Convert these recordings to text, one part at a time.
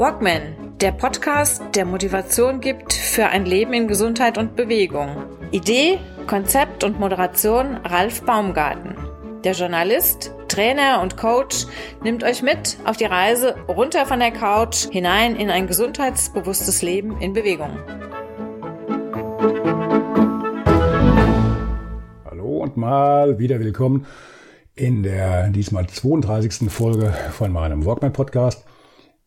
Walkman, der Podcast, der Motivation gibt für ein Leben in Gesundheit und Bewegung. Idee, Konzept und Moderation Ralf Baumgarten. Der Journalist, Trainer und Coach nimmt euch mit auf die Reise runter von der Couch hinein in ein gesundheitsbewusstes Leben in Bewegung. Hallo und mal wieder willkommen in der diesmal 32. Folge von meinem Walkman Podcast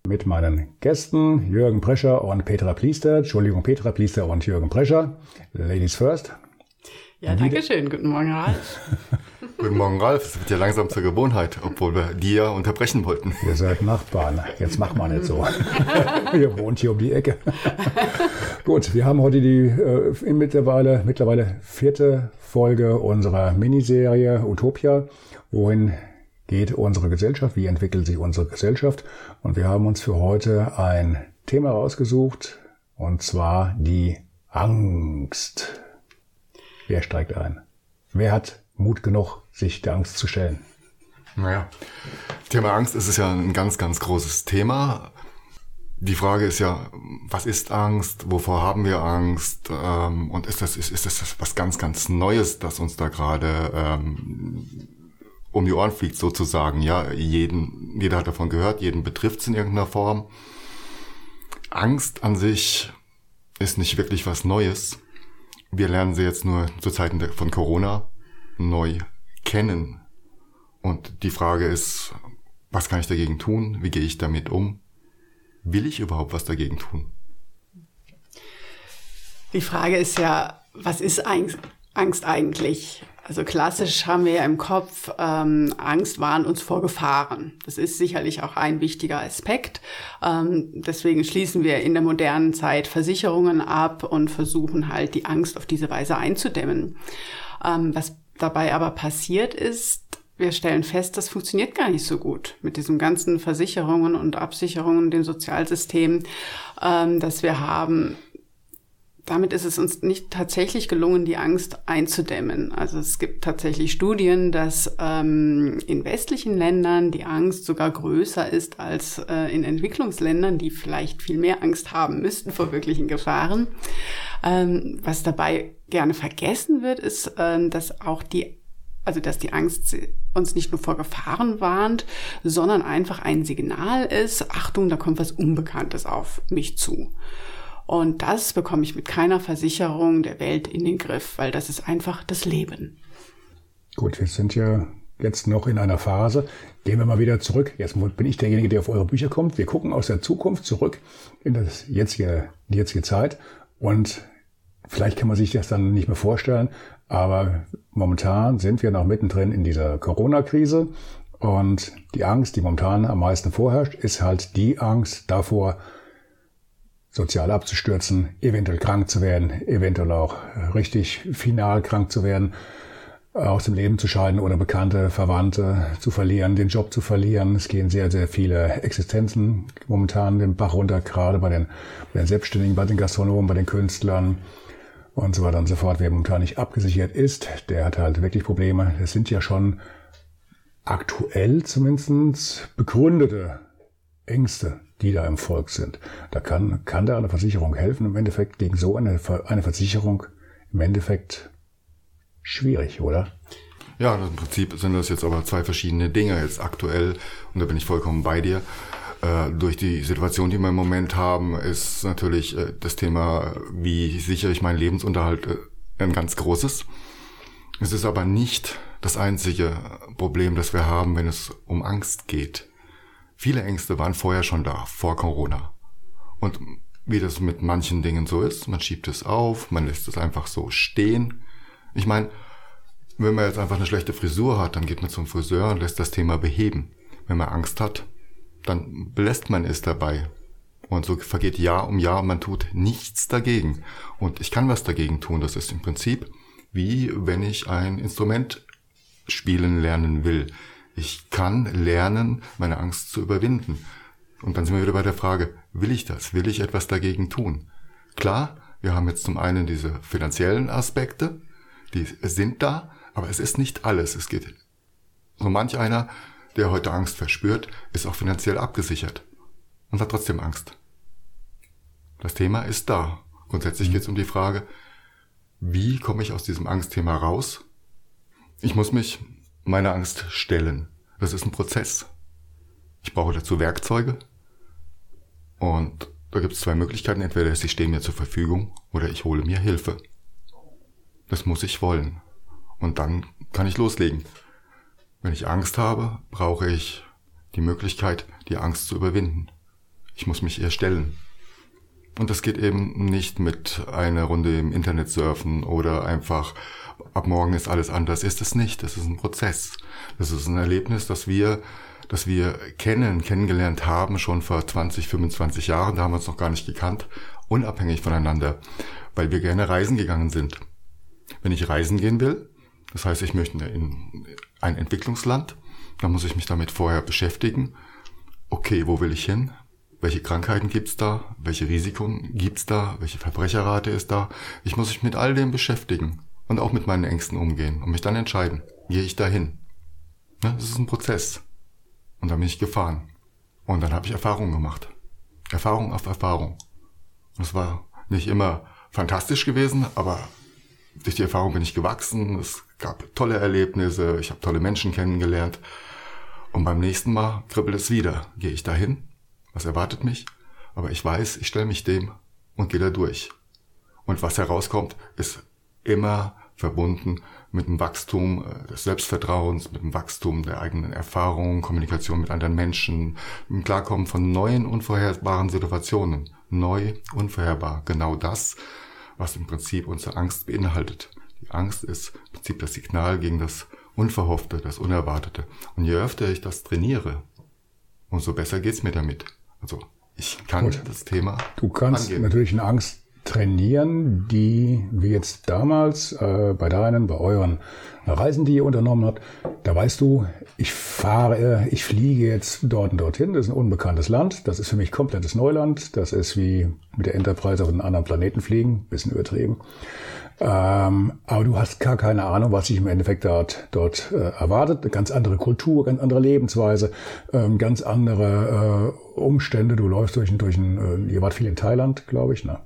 mit meinen Gästen Jürgen Prescher und Petra Pliester. Entschuldigung, Petra Pliester und Jürgen Prescher. Ladies first. Ja, danke schön. Guten Morgen, Ralf. Guten Morgen, Ralf. Es wird ja langsam zur Gewohnheit, obwohl wir dir unterbrechen wollten. Ihr seid Nachbarn. Jetzt mach mal nicht so. Ihr wohnt hier um die Ecke. Gut, wir haben heute die äh, mittlerweile, mittlerweile vierte Folge unserer Miniserie Utopia, wohin geht unsere Gesellschaft, wie entwickelt sich unsere Gesellschaft. Und wir haben uns für heute ein Thema rausgesucht, und zwar die Angst. Wer steigt ein? Wer hat Mut genug, sich der Angst zu stellen? Naja, Thema Angst ist es ja ein ganz, ganz großes Thema. Die Frage ist ja, was ist Angst? Wovor haben wir Angst? Ähm, und ist das, ist, ist das was ganz, ganz Neues, das uns da gerade ähm, um die Ohren fliegt sozusagen. Ja, jeden, jeder hat davon gehört, jeden betrifft es in irgendeiner Form. Angst an sich ist nicht wirklich was Neues. Wir lernen sie jetzt nur zu Zeiten von Corona neu kennen. Und die Frage ist, was kann ich dagegen tun? Wie gehe ich damit um? Will ich überhaupt was dagegen tun? Die Frage ist ja, was ist Angst eigentlich? Also klassisch haben wir ja im Kopf, ähm, Angst warnt uns vor Gefahren. Das ist sicherlich auch ein wichtiger Aspekt. Ähm, deswegen schließen wir in der modernen Zeit Versicherungen ab und versuchen halt die Angst auf diese Weise einzudämmen. Ähm, was dabei aber passiert ist, wir stellen fest, das funktioniert gar nicht so gut mit diesen ganzen Versicherungen und Absicherungen, dem Sozialsystem, ähm, das wir haben damit ist es uns nicht tatsächlich gelungen, die Angst einzudämmen. Also es gibt tatsächlich Studien, dass ähm, in westlichen Ländern die Angst sogar größer ist als äh, in Entwicklungsländern, die vielleicht viel mehr Angst haben müssten vor wirklichen Gefahren. Ähm, was dabei gerne vergessen wird, ist, äh, dass auch die also dass die Angst uns nicht nur vor Gefahren warnt, sondern einfach ein Signal ist, Achtung, da kommt was Unbekanntes auf mich zu. Und das bekomme ich mit keiner Versicherung der Welt in den Griff, weil das ist einfach das Leben. Gut, wir sind ja jetzt noch in einer Phase. Gehen wir mal wieder zurück. Jetzt bin ich derjenige, der auf eure Bücher kommt. Wir gucken aus der Zukunft zurück in das jetzige, die jetzige Zeit. Und vielleicht kann man sich das dann nicht mehr vorstellen. Aber momentan sind wir noch mittendrin in dieser Corona-Krise. Und die Angst, die momentan am meisten vorherrscht, ist halt die Angst davor, sozial abzustürzen, eventuell krank zu werden, eventuell auch richtig final krank zu werden, aus dem Leben zu scheiden oder bekannte Verwandte zu verlieren, den Job zu verlieren. Es gehen sehr, sehr viele Existenzen momentan den Bach runter, gerade bei den, bei den Selbstständigen, bei den Gastronomen, bei den Künstlern und so weiter und so fort. Wer momentan nicht abgesichert ist, der hat halt wirklich Probleme. Es sind ja schon aktuell zumindest begründete Ängste, die da im Volk sind. Da kann, kann da eine Versicherung helfen. Im Endeffekt gegen so eine, eine Versicherung im Endeffekt schwierig, oder? Ja, im Prinzip sind das jetzt aber zwei verschiedene Dinge jetzt aktuell und da bin ich vollkommen bei dir. Äh, durch die Situation, die wir im Moment haben, ist natürlich äh, das Thema, wie sichere ich meinen Lebensunterhalt, äh, ein ganz großes. Es ist aber nicht das einzige Problem, das wir haben, wenn es um Angst geht. Viele Ängste waren vorher schon da, vor Corona. Und wie das mit manchen Dingen so ist, man schiebt es auf, man lässt es einfach so stehen. Ich meine, wenn man jetzt einfach eine schlechte Frisur hat, dann geht man zum Friseur und lässt das Thema beheben. Wenn man Angst hat, dann belässt man es dabei. Und so vergeht Jahr um Jahr und man tut nichts dagegen. Und ich kann was dagegen tun. Das ist im Prinzip wie wenn ich ein Instrument spielen lernen will. Ich kann lernen, meine Angst zu überwinden. Und dann sind wir wieder bei der Frage, will ich das? Will ich etwas dagegen tun? Klar, wir haben jetzt zum einen diese finanziellen Aspekte, die sind da, aber es ist nicht alles. Es geht, so manch einer, der heute Angst verspürt, ist auch finanziell abgesichert. und hat trotzdem Angst. Das Thema ist da. Grundsätzlich geht es um die Frage, wie komme ich aus diesem Angstthema raus? Ich muss mich meiner Angst stellen. Das ist ein Prozess. Ich brauche dazu Werkzeuge. Und da gibt es zwei Möglichkeiten. Entweder sie stehen mir zur Verfügung oder ich hole mir Hilfe. Das muss ich wollen. Und dann kann ich loslegen. Wenn ich Angst habe, brauche ich die Möglichkeit, die Angst zu überwinden. Ich muss mich ihr stellen. Und das geht eben nicht mit einer Runde im Internet surfen oder einfach ab morgen ist alles anders. Ist es nicht. Das ist ein Prozess. Das ist ein Erlebnis, das wir, das wir kennen, kennengelernt haben schon vor 20, 25 Jahren. Da haben wir uns noch gar nicht gekannt. Unabhängig voneinander. Weil wir gerne reisen gegangen sind. Wenn ich reisen gehen will, das heißt, ich möchte in ein Entwicklungsland, dann muss ich mich damit vorher beschäftigen. Okay, wo will ich hin? Welche Krankheiten gibt's da? Welche Risiken gibt's da? Welche Verbrecherrate ist da? Ich muss mich mit all dem beschäftigen und auch mit meinen Ängsten umgehen und mich dann entscheiden, gehe ich dahin? Ja, das ist ein Prozess. Und dann bin ich gefahren. Und dann habe ich Erfahrungen gemacht. Erfahrung auf Erfahrung. Und es war nicht immer fantastisch gewesen, aber durch die Erfahrung bin ich gewachsen. Es gab tolle Erlebnisse, ich habe tolle Menschen kennengelernt. Und beim nächsten Mal kribbelt es wieder. Gehe ich dahin was erwartet mich, aber ich weiß, ich stelle mich dem und gehe da durch. Und was herauskommt, ist immer verbunden mit dem Wachstum äh, des Selbstvertrauens, mit dem Wachstum der eigenen Erfahrungen, Kommunikation mit anderen Menschen, im Klarkommen von neuen, unvorherbaren Situationen. Neu, unvorherbar. Genau das, was im Prinzip unsere Angst beinhaltet. Die Angst ist im Prinzip das Signal gegen das Unverhoffte, das Unerwartete. Und je öfter ich das trainiere, umso besser geht's mir damit. Also ich kann Gut. das Thema. Du kannst angehen. natürlich eine Angst trainieren, die wie jetzt damals äh, bei deinen, bei euren Reisen, die ihr unternommen habt, da weißt du, ich fahre, ich fliege jetzt dort und dorthin, das ist ein unbekanntes Land, das ist für mich komplettes Neuland, das ist wie mit der Enterprise auf einen anderen Planeten fliegen, bisschen übertrieben. Ähm, aber du hast gar keine Ahnung, was sich im Endeffekt dort, dort äh, erwartet. Eine ganz andere Kultur, ganz andere Lebensweise, ähm, ganz andere äh, Umstände. Du läufst durch, durch ein, äh, ihr wart viel in Thailand, glaube ich, ne?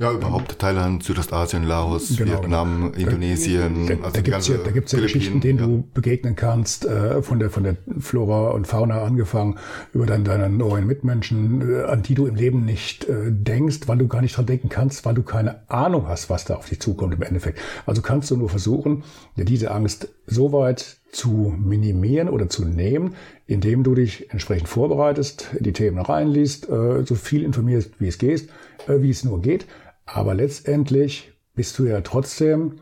Ja, überhaupt Thailand, Südostasien, Laos, genau, Vietnam, genau. Indonesien. Da, also da gibt's ja, da gibt's ja Geschichten, denen ja. du begegnen kannst, äh, von, der, von der Flora und Fauna angefangen, über dann deine neuen Mitmenschen, äh, an die du im Leben nicht äh, denkst, weil du gar nicht dran denken kannst, weil du keine Ahnung hast, was da auf dich zukommt im Endeffekt. Also kannst du nur versuchen, dir diese Angst so weit zu minimieren oder zu nehmen, indem du dich entsprechend vorbereitest, die Themen reinliest, äh, so viel informierst, wie es geht, äh, wie es nur geht aber letztendlich bist du ja trotzdem,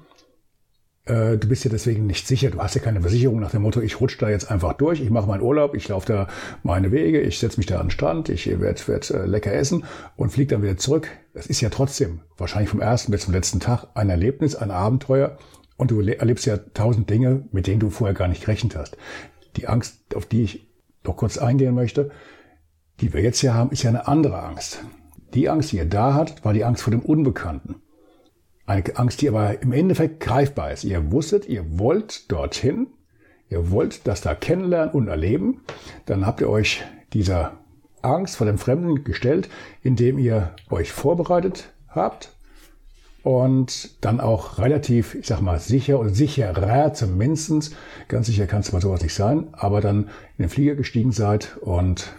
äh, du bist ja deswegen nicht sicher. Du hast ja keine Versicherung nach dem Motto, ich rutsche da jetzt einfach durch, ich mache meinen Urlaub, ich laufe da meine Wege, ich setze mich da an den Strand, ich werde werd, äh, lecker essen und fliege dann wieder zurück. Das ist ja trotzdem wahrscheinlich vom ersten bis zum letzten Tag ein Erlebnis, ein Abenteuer. Und du erlebst ja tausend Dinge, mit denen du vorher gar nicht gerechnet hast. Die Angst, auf die ich noch kurz eingehen möchte, die wir jetzt hier haben, ist ja eine andere Angst. Die Angst, die ihr da hat, war die Angst vor dem Unbekannten. Eine Angst, die aber im Endeffekt greifbar ist. Ihr wusstet, ihr wollt dorthin, ihr wollt das da kennenlernen und erleben. Dann habt ihr euch dieser Angst vor dem Fremden gestellt, indem ihr euch vorbereitet habt und dann auch relativ, ich sag mal, sicher und sicherer zumindestens, ganz sicher kann es mal sowas nicht sein, aber dann in den Flieger gestiegen seid und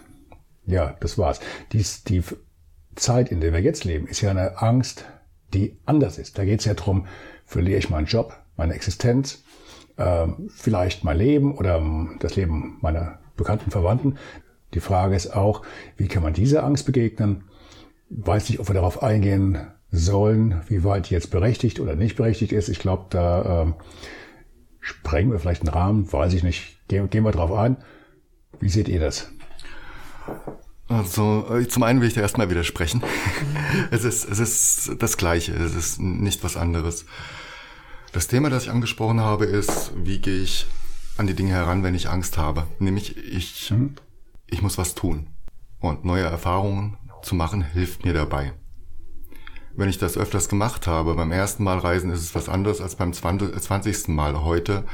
ja, das war's. Dies, die Zeit, in der wir jetzt leben, ist ja eine Angst, die anders ist. Da geht es ja darum, verliere ich meinen Job, meine Existenz, äh, vielleicht mein Leben oder das Leben meiner bekannten Verwandten. Die Frage ist auch, wie kann man dieser Angst begegnen? Weiß nicht, ob wir darauf eingehen sollen, wie weit die jetzt berechtigt oder nicht berechtigt ist. Ich glaube, da äh, sprengen wir vielleicht einen Rahmen, weiß ich nicht. Gehen, gehen wir drauf ein. Wie seht ihr das? Also äh, zum einen will ich dir erstmal widersprechen. es, ist, es ist das Gleiche, es ist nicht was anderes. Das Thema, das ich angesprochen habe, ist, wie gehe ich an die Dinge heran, wenn ich Angst habe. Nämlich, ich, mhm. ich muss was tun. Und neue Erfahrungen zu machen, hilft mir dabei. Wenn ich das öfters gemacht habe, beim ersten Mal reisen ist es was anderes als beim 20. Mal. Heute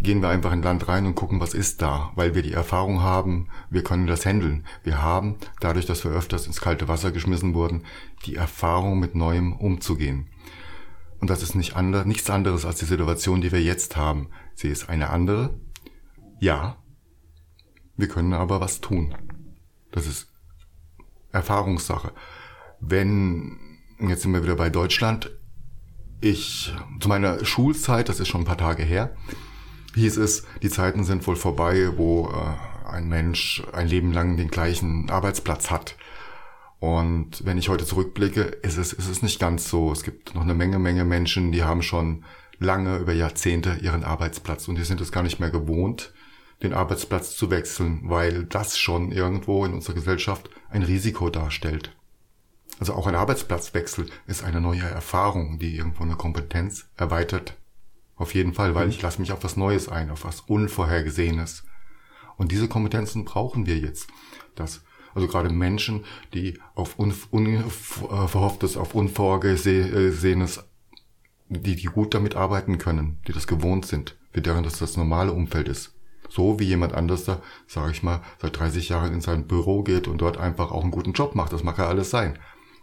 gehen wir einfach in Land rein und gucken, was ist da, weil wir die Erfahrung haben, wir können das handeln. Wir haben, dadurch, dass wir öfters ins kalte Wasser geschmissen wurden, die Erfahrung mit Neuem umzugehen. Und das ist nicht ander, nichts anderes als die Situation, die wir jetzt haben. Sie ist eine andere. Ja. Wir können aber was tun. Das ist Erfahrungssache. Wenn, jetzt sind wir wieder bei Deutschland, ich, zu meiner Schulzeit, das ist schon ein paar Tage her, hieß es, die Zeiten sind wohl vorbei, wo äh, ein Mensch ein Leben lang den gleichen Arbeitsplatz hat. Und wenn ich heute zurückblicke, ist es, ist es nicht ganz so. Es gibt noch eine Menge, Menge Menschen, die haben schon lange über Jahrzehnte ihren Arbeitsplatz und die sind es gar nicht mehr gewohnt, den Arbeitsplatz zu wechseln, weil das schon irgendwo in unserer Gesellschaft ein Risiko darstellt. Also auch ein Arbeitsplatzwechsel ist eine neue Erfahrung, die irgendwo eine Kompetenz erweitert. Auf jeden Fall, weil mhm. ich lasse mich auf was Neues ein, auf was Unvorhergesehenes. Und diese Kompetenzen brauchen wir jetzt. Das, also gerade Menschen, die auf unverhofftes, auf unvorgesehenes, die, die gut damit arbeiten können, die das gewohnt sind, für deren das das normale Umfeld ist. So wie jemand anders da, sage ich mal, seit 30 Jahren in sein Büro geht und dort einfach auch einen guten Job macht. Das mag ja alles sein.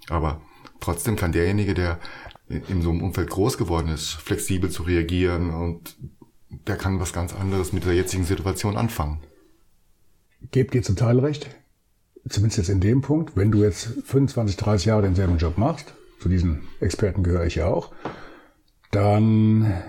Aber trotzdem kann derjenige, der in so einem Umfeld groß geworden ist, flexibel zu reagieren und der kann was ganz anderes mit der jetzigen Situation anfangen. Gebt dir zum Teil recht. Zumindest jetzt in dem Punkt, wenn du jetzt 25, 30 Jahre denselben Job machst, zu diesen Experten gehöre ich ja auch, dann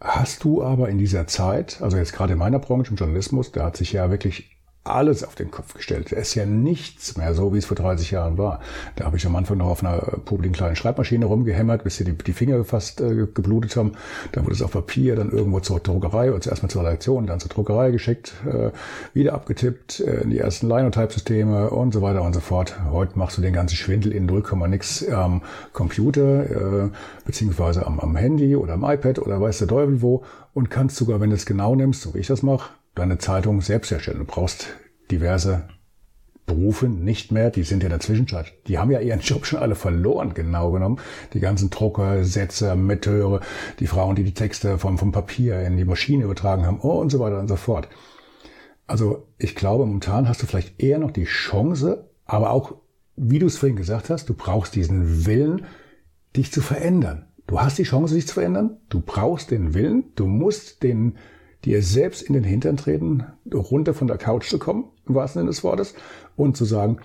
hast du aber in dieser Zeit, also jetzt gerade in meiner Branche im Journalismus, da hat sich ja wirklich alles auf den Kopf gestellt. Es ist ja nichts mehr so, wie es vor 30 Jahren war. Da habe ich am Anfang noch auf einer publiken kleinen Schreibmaschine rumgehämmert, bis hier die, Finger fast äh, geblutet haben. Dann wurde es auf Papier, dann irgendwo zur Druckerei oder zuerst mal zur Redaktion, dann zur Druckerei geschickt, äh, wieder abgetippt äh, in die ersten Linotype-Systeme und so weiter und so fort. Heute machst du den ganzen Schwindel in 0, nix am Computer, äh, beziehungsweise am, am Handy oder am iPad oder weiß der Teufel wo und kannst sogar, wenn du es genau nimmst, so wie ich das mache, deine Zeitung selbst herstellen. Du brauchst diverse Berufe nicht mehr, die sind ja in der Zwischenzeit, die haben ja ihren Job schon alle verloren, genau genommen. Die ganzen Drucker, Setzer, Metteure, die Frauen, die die Texte vom, vom Papier in die Maschine übertragen haben oh, und so weiter und so fort. Also ich glaube, momentan hast du vielleicht eher noch die Chance, aber auch, wie du es vorhin gesagt hast, du brauchst diesen Willen, dich zu verändern. Du hast die Chance, dich zu verändern. Du brauchst den Willen. Du musst den dir selbst in den Hintern treten, runter von der Couch zu kommen, im wahrsten Sinne des Wortes, und zu sagen,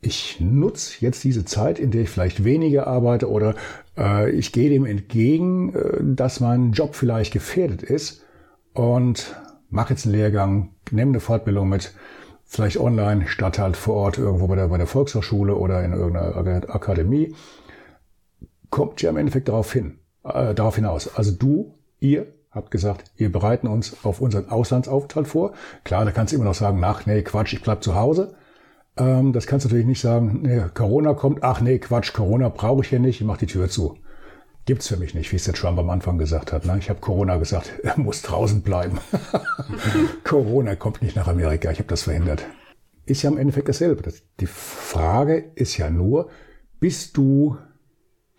ich nutze jetzt diese Zeit, in der ich vielleicht weniger arbeite oder äh, ich gehe dem entgegen, äh, dass mein Job vielleicht gefährdet ist und mache jetzt einen Lehrgang, nehme eine Fortbildung mit, vielleicht online, statt halt vor Ort irgendwo bei der, bei der Volkshochschule oder in irgendeiner Akademie. Kommt ja im Endeffekt darauf hin, äh, darauf hinaus. Also du, ihr habt gesagt, wir bereiten uns auf unseren Auslandsaufenthalt vor. Klar, da kannst du immer noch sagen, ach nee, Quatsch, ich bleib zu Hause. Ähm, das kannst du natürlich nicht sagen, nee, Corona kommt, ach nee, Quatsch, Corona brauche ich hier nicht, ich mach die Tür zu. Gibt's für mich nicht, wie es der Trump am Anfang gesagt hat. Ne? Ich habe Corona gesagt, er muss draußen bleiben. Corona kommt nicht nach Amerika, ich habe das verhindert. Ist ja im Endeffekt dasselbe. Das, die Frage ist ja nur, bist du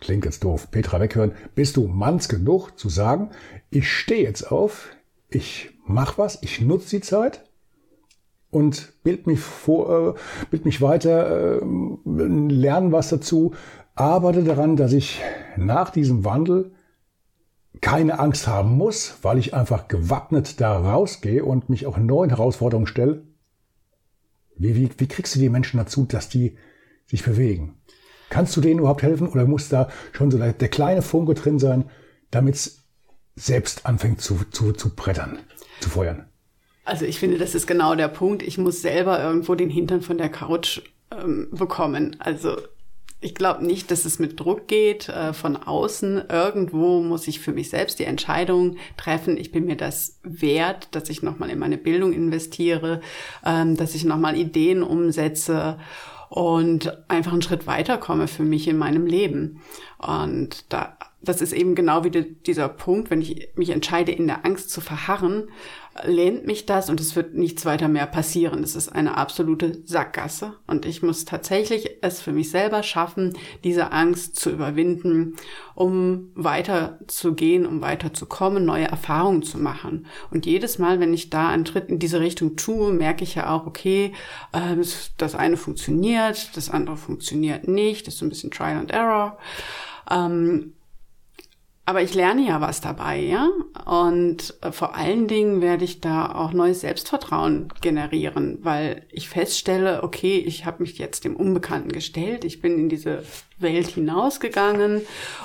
klingt jetzt doof, Petra weghören, bist du manns genug zu sagen, ich stehe jetzt auf, ich mach was, ich nutze die Zeit und bild mich vor, äh, bild mich weiter, äh, lerne was dazu, arbeite daran, dass ich nach diesem Wandel keine Angst haben muss, weil ich einfach gewappnet da rausgehe und mich auch neuen Herausforderungen stelle. Wie, wie, wie kriegst du die Menschen dazu, dass die sich bewegen? Kannst du denen überhaupt helfen oder muss da schon so der, kleine Funke drin sein, damit es selbst anfängt zu, zu, zu brettern, zu feuern? Also ich finde, das ist genau der Punkt. Ich muss selber irgendwo den Hintern von der Couch ähm, bekommen. Also ich glaube nicht, dass es mit Druck geht äh, von außen. Irgendwo muss ich für mich selbst die Entscheidung treffen. Ich bin mir das wert, dass ich nochmal in meine Bildung investiere, ähm, dass ich nochmal Ideen umsetze und einfach einen Schritt weiterkomme für mich in meinem Leben. Und da das ist eben genau wieder dieser Punkt, wenn ich mich entscheide, in der Angst zu verharren, lehnt mich das und es wird nichts weiter mehr passieren. Es ist eine absolute Sackgasse und ich muss tatsächlich es für mich selber schaffen, diese Angst zu überwinden, um weiter zu gehen, um weiter zu kommen, neue Erfahrungen zu machen. Und jedes Mal, wenn ich da einen Schritt in diese Richtung tue, merke ich ja auch, okay, äh, das eine funktioniert, das andere funktioniert nicht, das ist ein bisschen Trial and Error. Ähm, aber ich lerne ja was dabei, ja. Und äh, vor allen Dingen werde ich da auch neues Selbstvertrauen generieren, weil ich feststelle, okay, ich habe mich jetzt dem Unbekannten gestellt, ich bin in diese Welt hinausgegangen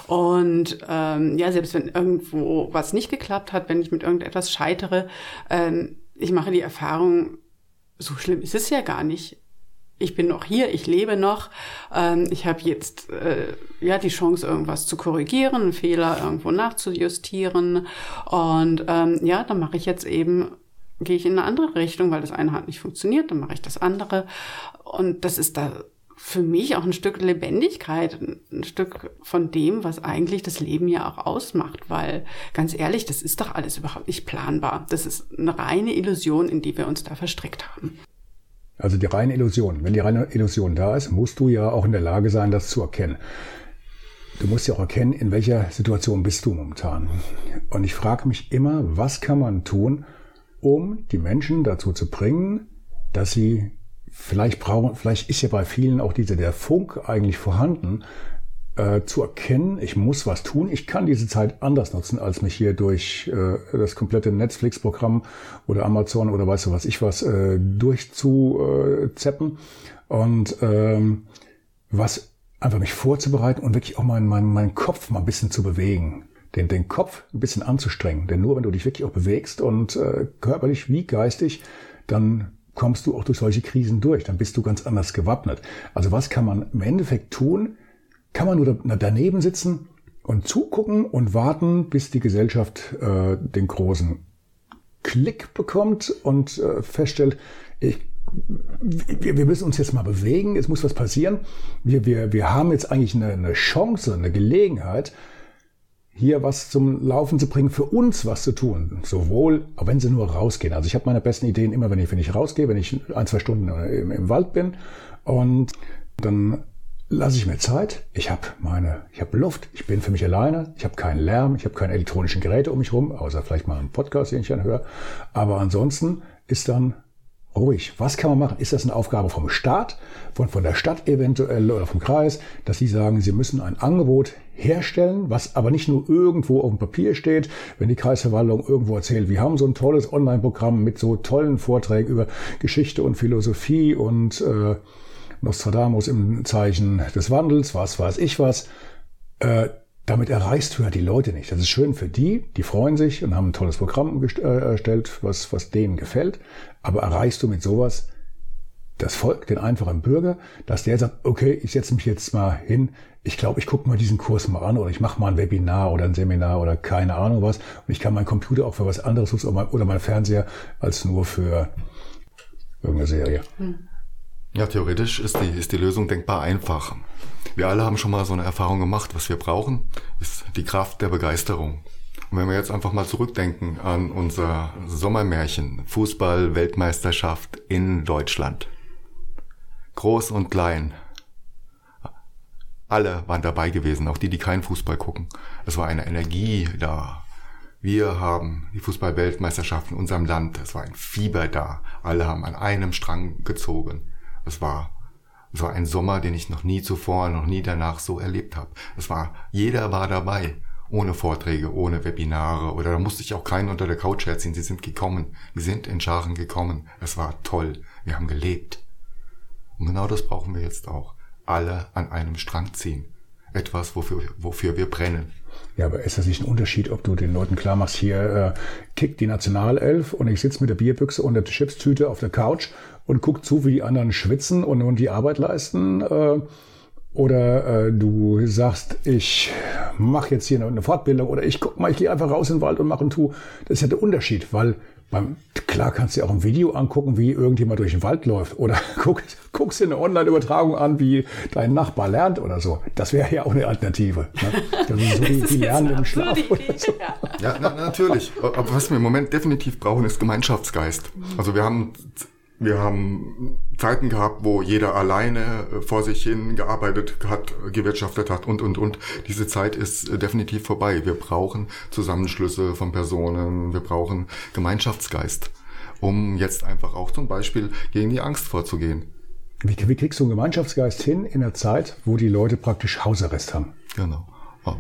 und ähm, ja, selbst wenn irgendwo was nicht geklappt hat, wenn ich mit irgendetwas scheitere, ähm, ich mache die Erfahrung, so schlimm ist es ja gar nicht ich bin noch hier, ich lebe noch, ähm, ich habe jetzt äh, ja die Chance, irgendwas zu korrigieren, einen Fehler irgendwo nachzujustieren. Und ähm, ja, dann mache ich jetzt eben, gehe ich in eine andere Richtung, weil das eine hat nicht funktioniert, dann mache ich das andere. Und das ist da für mich auch ein Stück Lebendigkeit, ein Stück von dem, was eigentlich das Leben ja auch ausmacht, weil ganz ehrlich, das ist doch alles überhaupt nicht planbar. Das ist eine reine Illusion, in die wir uns da verstrickt haben. Also die reine Illusion. Wenn die reine Illusion da ist, musst du ja auch in der Lage sein, das zu erkennen. Du musst ja auch erkennen, in welcher Situation bist du momentan. Und ich frage mich immer, was kann man tun, um die Menschen dazu zu bringen, dass sie vielleicht brauchen, vielleicht ist ja bei vielen auch dieser der Funk eigentlich vorhanden, äh, zu erkennen, ich muss was tun, ich kann diese Zeit anders nutzen, als mich hier durch äh, das komplette Netflix-Programm oder Amazon oder weißt du was ich was äh, durchzuzeppen und ähm, was einfach mich vorzubereiten und wirklich auch meinen mein, mein Kopf mal ein bisschen zu bewegen. Den, den Kopf ein bisschen anzustrengen. Denn nur wenn du dich wirklich auch bewegst und äh, körperlich wie geistig, dann kommst du auch durch solche Krisen durch. Dann bist du ganz anders gewappnet. Also was kann man im Endeffekt tun, kann man nur daneben sitzen und zugucken und warten, bis die Gesellschaft äh, den großen Klick bekommt und äh, feststellt, ich, wir, wir müssen uns jetzt mal bewegen, es muss was passieren. Wir, wir, wir haben jetzt eigentlich eine, eine Chance, eine Gelegenheit, hier was zum Laufen zu bringen, für uns was zu tun. Sowohl, auch wenn sie nur rausgehen. Also ich habe meine besten Ideen immer, wenn ich, wenn ich rausgehe, wenn ich ein, zwei Stunden im, im Wald bin und dann lasse ich mir Zeit. Ich habe meine, ich habe Luft. Ich bin für mich alleine. Ich habe keinen Lärm. Ich habe keine elektronischen Geräte um mich rum, außer vielleicht mal einen Podcast, den ich dann höre. Aber ansonsten ist dann ruhig. Was kann man machen? Ist das eine Aufgabe vom Staat, von, von der Stadt eventuell oder vom Kreis, dass sie sagen, sie müssen ein Angebot herstellen, was aber nicht nur irgendwo auf dem Papier steht, wenn die Kreisverwaltung irgendwo erzählt, wir haben so ein tolles Online-Programm mit so tollen Vorträgen über Geschichte und Philosophie und äh, Nostradamus im Zeichen des Wandels, was weiß ich was. Äh, damit erreichst du ja die Leute nicht. Das ist schön für die, die freuen sich und haben ein tolles Programm äh, erstellt, was, was denen gefällt. Aber erreichst du mit sowas das Volk, den einfachen Bürger, dass der sagt, okay, ich setze mich jetzt mal hin, ich glaube, ich gucke mal diesen Kurs mal an oder ich mache mal ein Webinar oder ein Seminar oder keine Ahnung was und ich kann meinen Computer auch für was anderes nutzen oder mein Fernseher als nur für irgendeine Serie. Hm. Ja, theoretisch ist die, ist die Lösung denkbar einfach. Wir alle haben schon mal so eine Erfahrung gemacht. Was wir brauchen, ist die Kraft der Begeisterung. Und wenn wir jetzt einfach mal zurückdenken an unser Sommermärchen, Fußball-Weltmeisterschaft in Deutschland. Groß und klein. Alle waren dabei gewesen, auch die, die keinen Fußball gucken. Es war eine Energie da. Wir haben die Fußball-Weltmeisterschaft in unserem Land. Es war ein Fieber da. Alle haben an einem Strang gezogen. Es war, es war ein Sommer, den ich noch nie zuvor, noch nie danach so erlebt habe. Es war, jeder war dabei. Ohne Vorträge, ohne Webinare oder da musste ich auch keinen unter der Couch herziehen. Sie sind gekommen. Sie sind in Scharen gekommen. Es war toll. Wir haben gelebt. Und genau das brauchen wir jetzt auch. Alle an einem Strang ziehen. Etwas, wofür, wofür wir brennen. Ja, aber ist das nicht ein Unterschied, ob du den Leuten klar machst, hier äh, kickt die Nationalelf und ich sitze mit der Bierbüchse und der Chipstüte auf der Couch und guck zu, wie die anderen schwitzen und, und die Arbeit leisten? Äh, oder äh, du sagst, ich mache jetzt hier eine Fortbildung oder ich guck mal, ich gehe einfach raus in den Wald und mache ein Tu. Das ist ja der Unterschied, weil beim, klar kannst du dir auch ein Video angucken, wie irgendjemand durch den Wald läuft. Oder guck, guck guckst dir eine Online-Übertragung an, wie dein Nachbar lernt oder so. Das wäre ja auch eine Alternative. Ne? Das ist so die, die lernen im Schlaf. Oder so. Ja, na, natürlich. Aber was wir im Moment definitiv brauchen, ist Gemeinschaftsgeist. Also wir haben wir haben Zeiten gehabt, wo jeder alleine äh, vor sich hin gearbeitet hat, gewirtschaftet hat und, und, und. Diese Zeit ist äh, definitiv vorbei. Wir brauchen Zusammenschlüsse von Personen, wir brauchen Gemeinschaftsgeist, um jetzt einfach auch zum Beispiel gegen die Angst vorzugehen. Wie, wie kriegst du einen Gemeinschaftsgeist hin in einer Zeit, wo die Leute praktisch Hausarrest haben? Genau.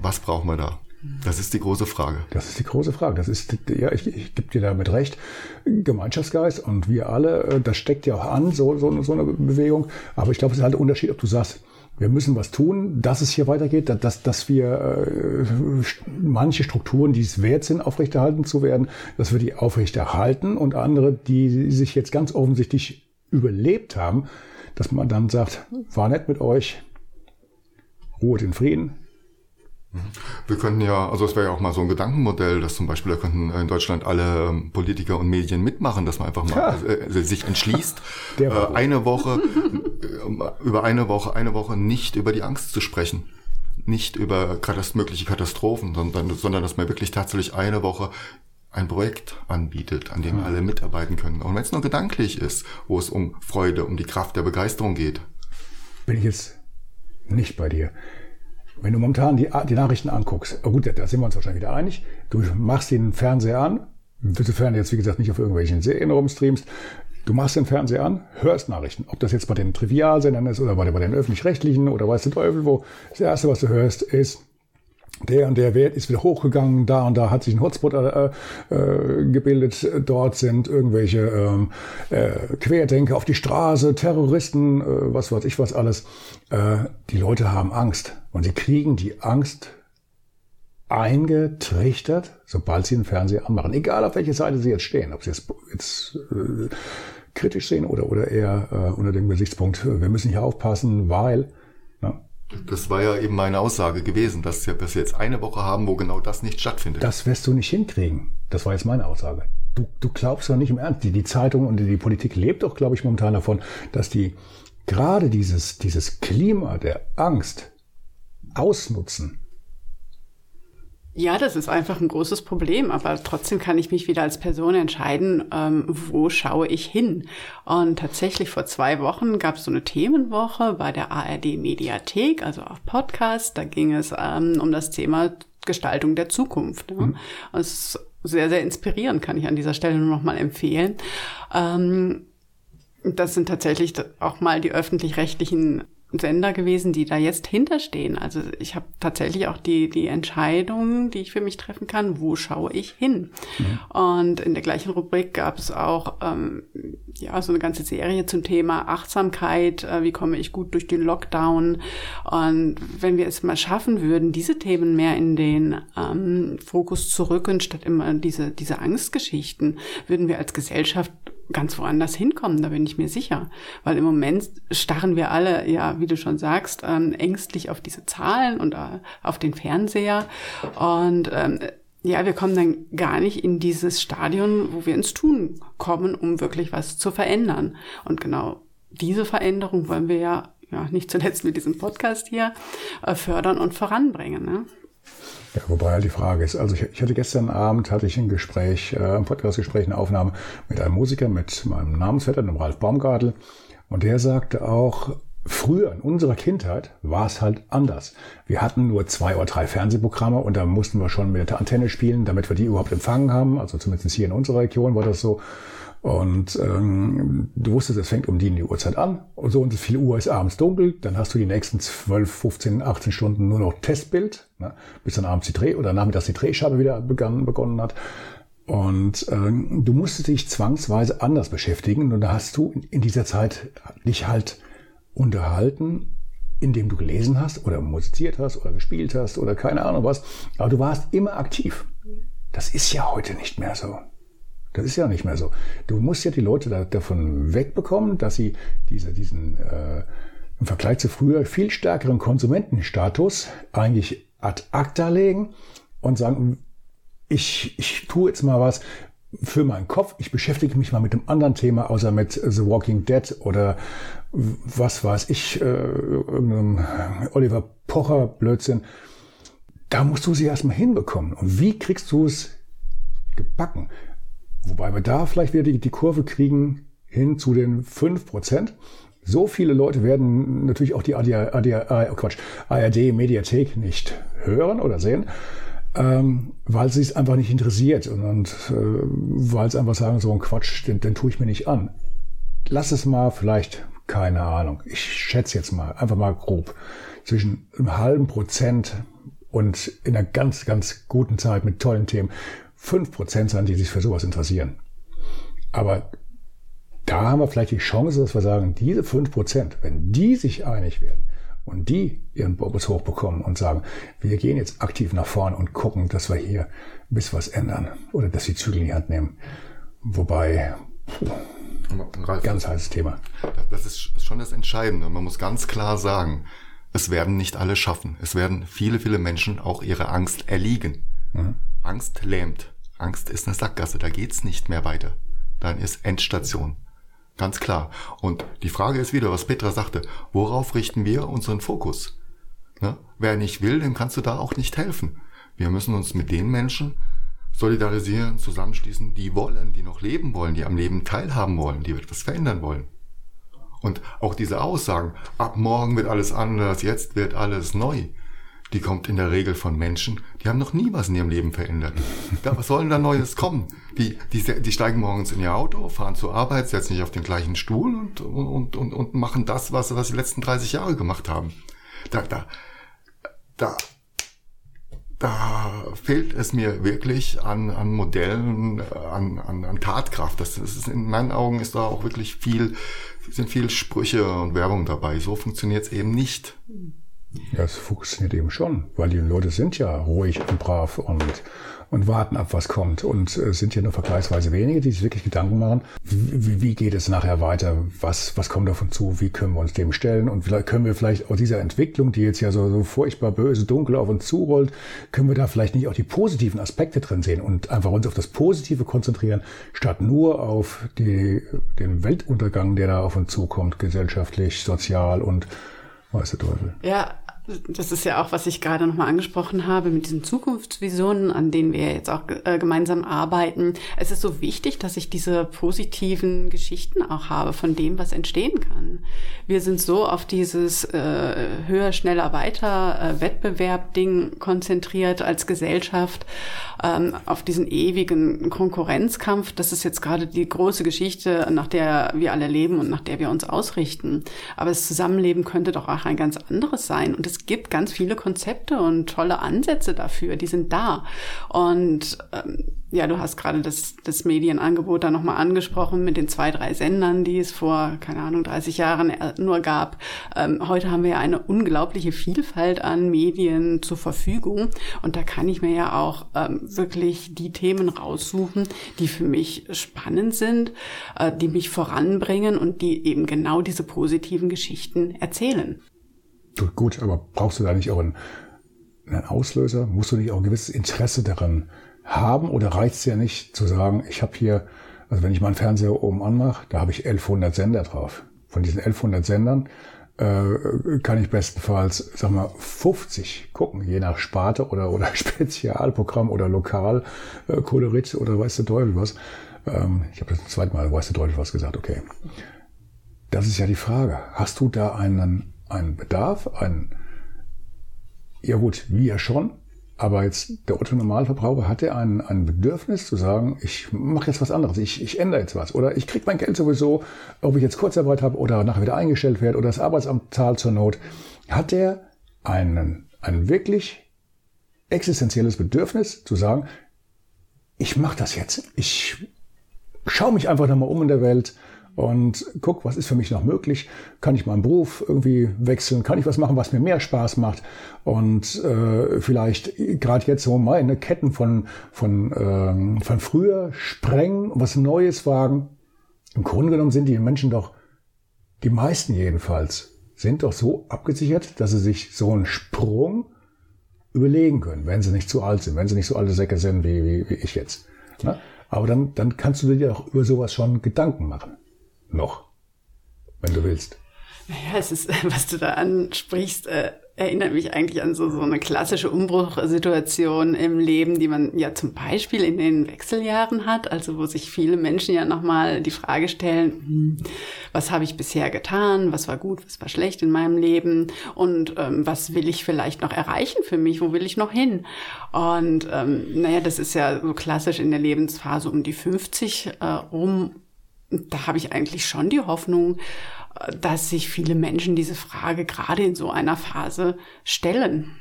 Was brauchen wir da? Das ist die große Frage. Das ist die große Frage. Das ist, ja, ich, ich gebe dir damit recht. Gemeinschaftsgeist und wir alle, äh, das steckt ja auch an, so, so, so eine Bewegung. Aber ich glaube, es ist halt ein Unterschied, ob du sagst, wir müssen was tun, dass es hier weitergeht, dass, dass wir äh, manche Strukturen, die es wert sind, aufrechterhalten zu werden, dass wir die aufrechterhalten und andere, die sich jetzt ganz offensichtlich überlebt haben, dass man dann sagt, war nett mit euch, ruht in Frieden, wir könnten ja, also es wäre ja auch mal so ein Gedankenmodell, dass zum Beispiel da könnten in Deutschland alle ähm, Politiker und Medien mitmachen, dass man einfach mal ja. äh, sich entschließt, äh, eine Woche, äh, über eine Woche, eine Woche nicht über die Angst zu sprechen. Nicht über katast mögliche Katastrophen, sondern, sondern dass man wirklich tatsächlich eine Woche ein Projekt anbietet, an dem ja. alle mitarbeiten können. Und wenn es nur gedanklich ist, wo es um Freude, um die Kraft der Begeisterung geht. Bin ich jetzt nicht bei dir. Wenn du momentan die, die Nachrichten anguckst, oh gut, da sind wir uns wahrscheinlich wieder einig, du machst den Fernseher an, sofern du jetzt wie gesagt nicht auf irgendwelchen Serien rumstreamst, du machst den Fernseher an, hörst Nachrichten. Ob das jetzt bei den Trivialsendern ist oder bei den, öffentlich-rechtlichen oder weißt du Teufel wo. Das Erste, was du hörst, ist, der und der Wert ist wieder hochgegangen, da und da hat sich ein Hotspot äh, äh, gebildet, dort sind irgendwelche ähm, äh, Querdenker auf die Straße, Terroristen, äh, was weiß ich was alles. Äh, die Leute haben Angst und sie kriegen die Angst eingetrichtert, sobald sie den Fernseher anmachen. Egal auf welche Seite sie jetzt stehen, ob sie jetzt, jetzt äh, kritisch sehen oder, oder eher äh, unter dem Gesichtspunkt, wir müssen hier aufpassen, weil das war ja eben meine Aussage gewesen, dass wir jetzt eine Woche haben, wo genau das nicht stattfindet. Das wirst du nicht hinkriegen. Das war jetzt meine Aussage. Du, du glaubst doch nicht im Ernst. Die, die Zeitung und die Politik lebt doch, glaube ich, momentan davon, dass die gerade dieses, dieses Klima der Angst ausnutzen, ja, das ist einfach ein großes Problem, aber trotzdem kann ich mich wieder als Person entscheiden, ähm, wo schaue ich hin. Und tatsächlich vor zwei Wochen gab es so eine Themenwoche bei der ARD Mediathek, also auf Podcast. Da ging es ähm, um das Thema Gestaltung der Zukunft. Ja. Mhm. Und es ist sehr, sehr inspirierend, kann ich an dieser Stelle nur noch mal empfehlen. Ähm, das sind tatsächlich auch mal die öffentlich-rechtlichen Sender gewesen, die da jetzt hinterstehen. Also ich habe tatsächlich auch die, die Entscheidung, die ich für mich treffen kann, wo schaue ich hin. Mhm. Und in der gleichen Rubrik gab es auch ähm, ja so eine ganze Serie zum Thema Achtsamkeit, äh, wie komme ich gut durch den Lockdown. Und wenn wir es mal schaffen würden, diese Themen mehr in den ähm, Fokus zu rücken, statt immer diese, diese Angstgeschichten, würden wir als Gesellschaft ganz woanders hinkommen, da bin ich mir sicher. Weil im Moment starren wir alle, ja, wie du schon sagst, ähm, ängstlich auf diese Zahlen und äh, auf den Fernseher. Und ähm, ja, wir kommen dann gar nicht in dieses Stadion, wo wir ins Tun kommen, um wirklich was zu verändern. Und genau diese Veränderung wollen wir ja, ja nicht zuletzt mit diesem Podcast hier äh, fördern und voranbringen. Ne? Ja, wobei halt die Frage ist, also ich, ich hatte gestern Abend, hatte ich ein Gespräch, äh, ein Podcastgespräch, eine Aufnahme mit einem Musiker, mit meinem Namensvetter, dem Ralf Baumgartel. Und der sagte auch, Früher, in unserer Kindheit, war es halt anders. Wir hatten nur zwei oder drei Fernsehprogramme und da mussten wir schon mit der Antenne spielen, damit wir die überhaupt empfangen haben. Also zumindest hier in unserer Region war das so. Und ähm, du wusstest, es fängt um die in die Uhrzeit an. Und so und viel Uhr ist abends dunkel. Dann hast du die nächsten 12, 15, 18 Stunden nur noch Testbild, ne, bis dann abends die Dreh oder nachmittags die Drehscheibe wieder begann, begonnen hat. Und ähm, du musstest dich zwangsweise anders beschäftigen. Und da hast du in dieser Zeit dich halt unterhalten, indem du gelesen hast oder musiziert hast oder gespielt hast oder keine Ahnung was. Aber du warst immer aktiv. Das ist ja heute nicht mehr so. Das ist ja nicht mehr so. Du musst ja die Leute da, davon wegbekommen, dass sie diese, diesen äh, im Vergleich zu früher viel stärkeren Konsumentenstatus eigentlich ad acta legen und sagen, ich, ich tue jetzt mal was, für meinen Kopf, ich beschäftige mich mal mit einem anderen Thema, außer mit The Walking Dead oder was weiß ich, äh, irgendeinem Oliver Pocher Blödsinn. Da musst du sie erstmal hinbekommen. Und wie kriegst du es gebacken? Wobei wir da vielleicht wieder die, die Kurve kriegen hin zu den fünf Prozent. So viele Leute werden natürlich auch die AD, AD, AD, Quatsch, ARD Mediathek nicht hören oder sehen ähm, weil sie es einfach nicht interessiert und, und äh, weil sie einfach sagen, so ein Quatsch, den, den tue ich mir nicht an. Lass es mal vielleicht, keine Ahnung, ich schätze jetzt mal, einfach mal grob, zwischen einem halben Prozent und in einer ganz, ganz guten Zeit mit tollen Themen fünf Prozent sein, die sich für sowas interessieren. Aber da haben wir vielleicht die Chance, dass wir sagen, diese fünf Prozent, wenn die sich einig werden, und die ihren Bobus hochbekommen und sagen, wir gehen jetzt aktiv nach vorn und gucken, dass wir hier bis was ändern oder dass sie Zügel in die Hand nehmen. Wobei, Ralf, ganz heißes Thema. Das ist schon das Entscheidende. Man muss ganz klar sagen, es werden nicht alle schaffen. Es werden viele, viele Menschen auch ihre Angst erliegen. Mhm. Angst lähmt. Angst ist eine Sackgasse, da geht's nicht mehr weiter. Dann ist Endstation. Ganz klar. Und die Frage ist wieder, was Petra sagte, worauf richten wir unseren Fokus? Ne? Wer nicht will, dem kannst du da auch nicht helfen. Wir müssen uns mit den Menschen solidarisieren, zusammenschließen, die wollen, die noch leben wollen, die am Leben teilhaben wollen, die etwas verändern wollen. Und auch diese Aussagen, ab morgen wird alles anders, jetzt wird alles neu, die kommt in der Regel von Menschen, die haben noch nie was in ihrem Leben verändert. Ja, was soll denn da Neues kommen? Die, die, die steigen morgens in ihr Auto, fahren zur Arbeit, setzen sich auf den gleichen Stuhl und, und, und, und machen das, was, was sie die letzten 30 Jahre gemacht haben. Da, da, da, da fehlt es mir wirklich an, an Modellen, an, an, an Tatkraft. Das, das ist, in meinen Augen ist da auch wirklich viel, sind viel Sprüche und Werbung dabei. So funktioniert es eben nicht. Ja, es funktioniert eben schon, weil die Leute sind ja ruhig und brav und, und warten ab, was kommt. Und es sind ja nur vergleichsweise wenige, die sich wirklich Gedanken machen, wie, wie geht es nachher weiter, was, was kommt davon zu, wie können wir uns dem stellen und vielleicht können wir vielleicht aus dieser Entwicklung, die jetzt ja so, so furchtbar böse, dunkel auf uns zurollt, können wir da vielleicht nicht auch die positiven Aspekte drin sehen und einfach uns auf das Positive konzentrieren, statt nur auf die, den Weltuntergang, der da auf uns zukommt, gesellschaftlich, sozial und weiß der Teufel. Ja, das ist ja auch, was ich gerade nochmal angesprochen habe, mit diesen Zukunftsvisionen, an denen wir jetzt auch äh, gemeinsam arbeiten. Es ist so wichtig, dass ich diese positiven Geschichten auch habe von dem, was entstehen kann. Wir sind so auf dieses äh, höher, schneller, weiter äh, Wettbewerb-Ding konzentriert als Gesellschaft, ähm, auf diesen ewigen Konkurrenzkampf. Das ist jetzt gerade die große Geschichte, nach der wir alle leben und nach der wir uns ausrichten. Aber das Zusammenleben könnte doch auch ein ganz anderes sein. Und es gibt ganz viele Konzepte und tolle Ansätze dafür, die sind da. Und ähm, ja, du hast gerade das, das Medienangebot da nochmal angesprochen mit den zwei, drei Sendern, die es vor, keine Ahnung, 30 Jahren äh, nur gab. Ähm, heute haben wir ja eine unglaubliche Vielfalt an Medien zur Verfügung. Und da kann ich mir ja auch ähm, wirklich die Themen raussuchen, die für mich spannend sind, äh, die mich voranbringen und die eben genau diese positiven Geschichten erzählen. Gut, aber brauchst du da nicht auch einen, einen Auslöser? Musst du nicht auch ein gewisses Interesse daran haben oder reicht es ja nicht zu sagen, ich habe hier, also wenn ich meinen Fernseher oben anmache, da habe ich 1100 Sender drauf. Von diesen 1100 Sendern äh, kann ich bestenfalls, sag mal, 50 gucken, je nach Sparte oder, oder Spezialprogramm oder Lokalkolorit äh, oder weiß der Teufel was. Ähm, ich habe das zweite Mal weiß der Teufel was gesagt, okay. Das ist ja die Frage. Hast du da einen einen Bedarf, einen, ja gut, wie ja schon, aber jetzt der Otto Normalverbraucher hatte ein, ein Bedürfnis zu sagen, ich mache jetzt was anderes, ich, ich ändere jetzt was. Oder ich kriege mein Geld sowieso, ob ich jetzt Kurzarbeit habe oder nachher wieder eingestellt werde oder das Arbeitsamt zahlt zur Not. Hat er einen, ein wirklich existenzielles Bedürfnis zu sagen, ich mache das jetzt. Ich schaue mich einfach nochmal um in der Welt und guck, was ist für mich noch möglich? Kann ich meinen Beruf irgendwie wechseln? Kann ich was machen, was mir mehr Spaß macht? Und äh, vielleicht gerade jetzt so meine Ketten von, von, ähm, von früher sprengen, was Neues wagen. Im Grunde genommen sind die Menschen doch, die meisten jedenfalls, sind doch so abgesichert, dass sie sich so einen Sprung überlegen können, wenn sie nicht zu alt sind, wenn sie nicht so alte Säcke sind wie, wie, wie ich jetzt. Ne? Aber dann, dann kannst du dir auch über sowas schon Gedanken machen. Noch. Wenn du willst. Naja, es ist, was du da ansprichst, äh, erinnert mich eigentlich an so, so eine klassische Umbruchsituation im Leben, die man ja zum Beispiel in den Wechseljahren hat, also wo sich viele Menschen ja nochmal die Frage stellen, hm, was habe ich bisher getan, was war gut, was war schlecht in meinem Leben und ähm, was will ich vielleicht noch erreichen für mich, wo will ich noch hin? Und ähm, naja, das ist ja so klassisch in der Lebensphase um die 50 äh, rum. Da habe ich eigentlich schon die Hoffnung, dass sich viele Menschen diese Frage gerade in so einer Phase stellen.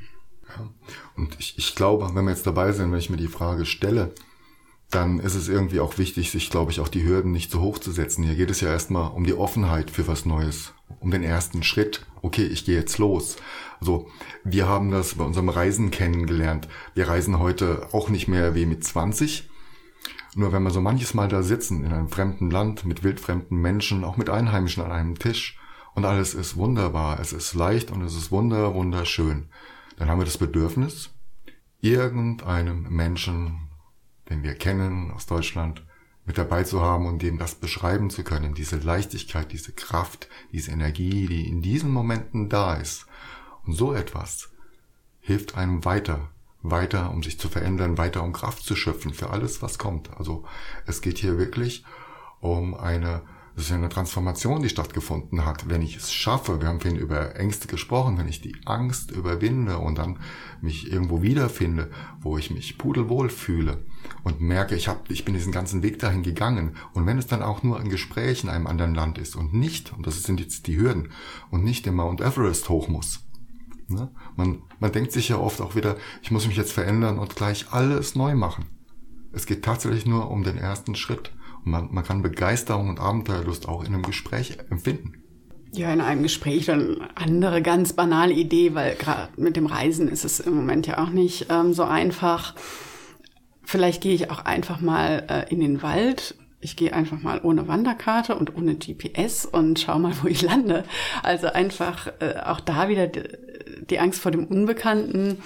Ja. Und ich, ich glaube, wenn wir jetzt dabei sind, wenn ich mir die Frage stelle, dann ist es irgendwie auch wichtig, sich, glaube ich, auch die Hürden nicht so hoch zu setzen. Hier geht es ja erstmal um die Offenheit für was Neues, um den ersten Schritt. Okay, ich gehe jetzt los. Also wir haben das bei unserem Reisen kennengelernt. Wir reisen heute auch nicht mehr wie mit 20, nur wenn wir so manches Mal da sitzen, in einem fremden Land, mit wildfremden Menschen, auch mit Einheimischen an einem Tisch, und alles ist wunderbar, es ist leicht und es ist wunder, wunderschön, dann haben wir das Bedürfnis, irgendeinem Menschen, den wir kennen aus Deutschland, mit dabei zu haben und dem das beschreiben zu können, diese Leichtigkeit, diese Kraft, diese Energie, die in diesen Momenten da ist. Und so etwas hilft einem weiter, weiter, um sich zu verändern, weiter um Kraft zu schöpfen für alles, was kommt. Also es geht hier wirklich um eine, das ist eine Transformation, die stattgefunden hat. Wenn ich es schaffe, wir haben vorhin über Ängste gesprochen, wenn ich die Angst überwinde und dann mich irgendwo wiederfinde, wo ich mich pudelwohl fühle und merke, ich, hab, ich bin diesen ganzen Weg dahin gegangen. Und wenn es dann auch nur ein Gespräch in einem anderen Land ist und nicht, und das sind jetzt die Hürden, und nicht der Mount Everest hoch muss, Ne? Man, man denkt sich ja oft auch wieder, ich muss mich jetzt verändern und gleich alles neu machen. Es geht tatsächlich nur um den ersten Schritt. Und man, man kann Begeisterung und Abenteuerlust auch in einem Gespräch empfinden. Ja, in einem Gespräch dann andere ganz banale Idee, weil gerade mit dem Reisen ist es im Moment ja auch nicht ähm, so einfach. Vielleicht gehe ich auch einfach mal äh, in den Wald ich gehe einfach mal ohne Wanderkarte und ohne GPS und schau mal, wo ich lande. Also einfach äh, auch da wieder die, Angst vor dem Unbekannten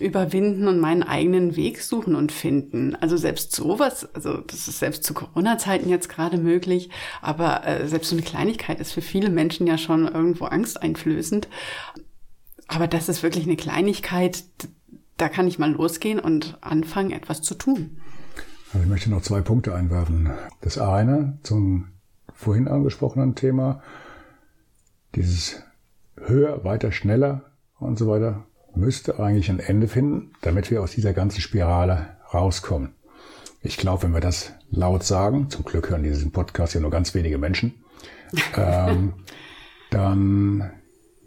überwinden und meinen eigenen Weg suchen und finden. Also selbst sowas, also das ist selbst zu Corona-Zeiten jetzt gerade möglich, aber äh, selbst so eine Kleinigkeit ist für viele Menschen ja schon irgendwo angsteinflößend. Aber das ist wirklich eine Kleinigkeit, da kann ich mal losgehen und anfangen, etwas zu tun. Also ich möchte noch zwei Punkte einwerfen. Das eine zum vorhin angesprochenen Thema, dieses höher, weiter, schneller und so weiter, müsste eigentlich ein Ende finden, damit wir aus dieser ganzen Spirale rauskommen. Ich glaube, wenn wir das laut sagen, zum Glück hören diesen Podcast ja nur ganz wenige Menschen, ähm, dann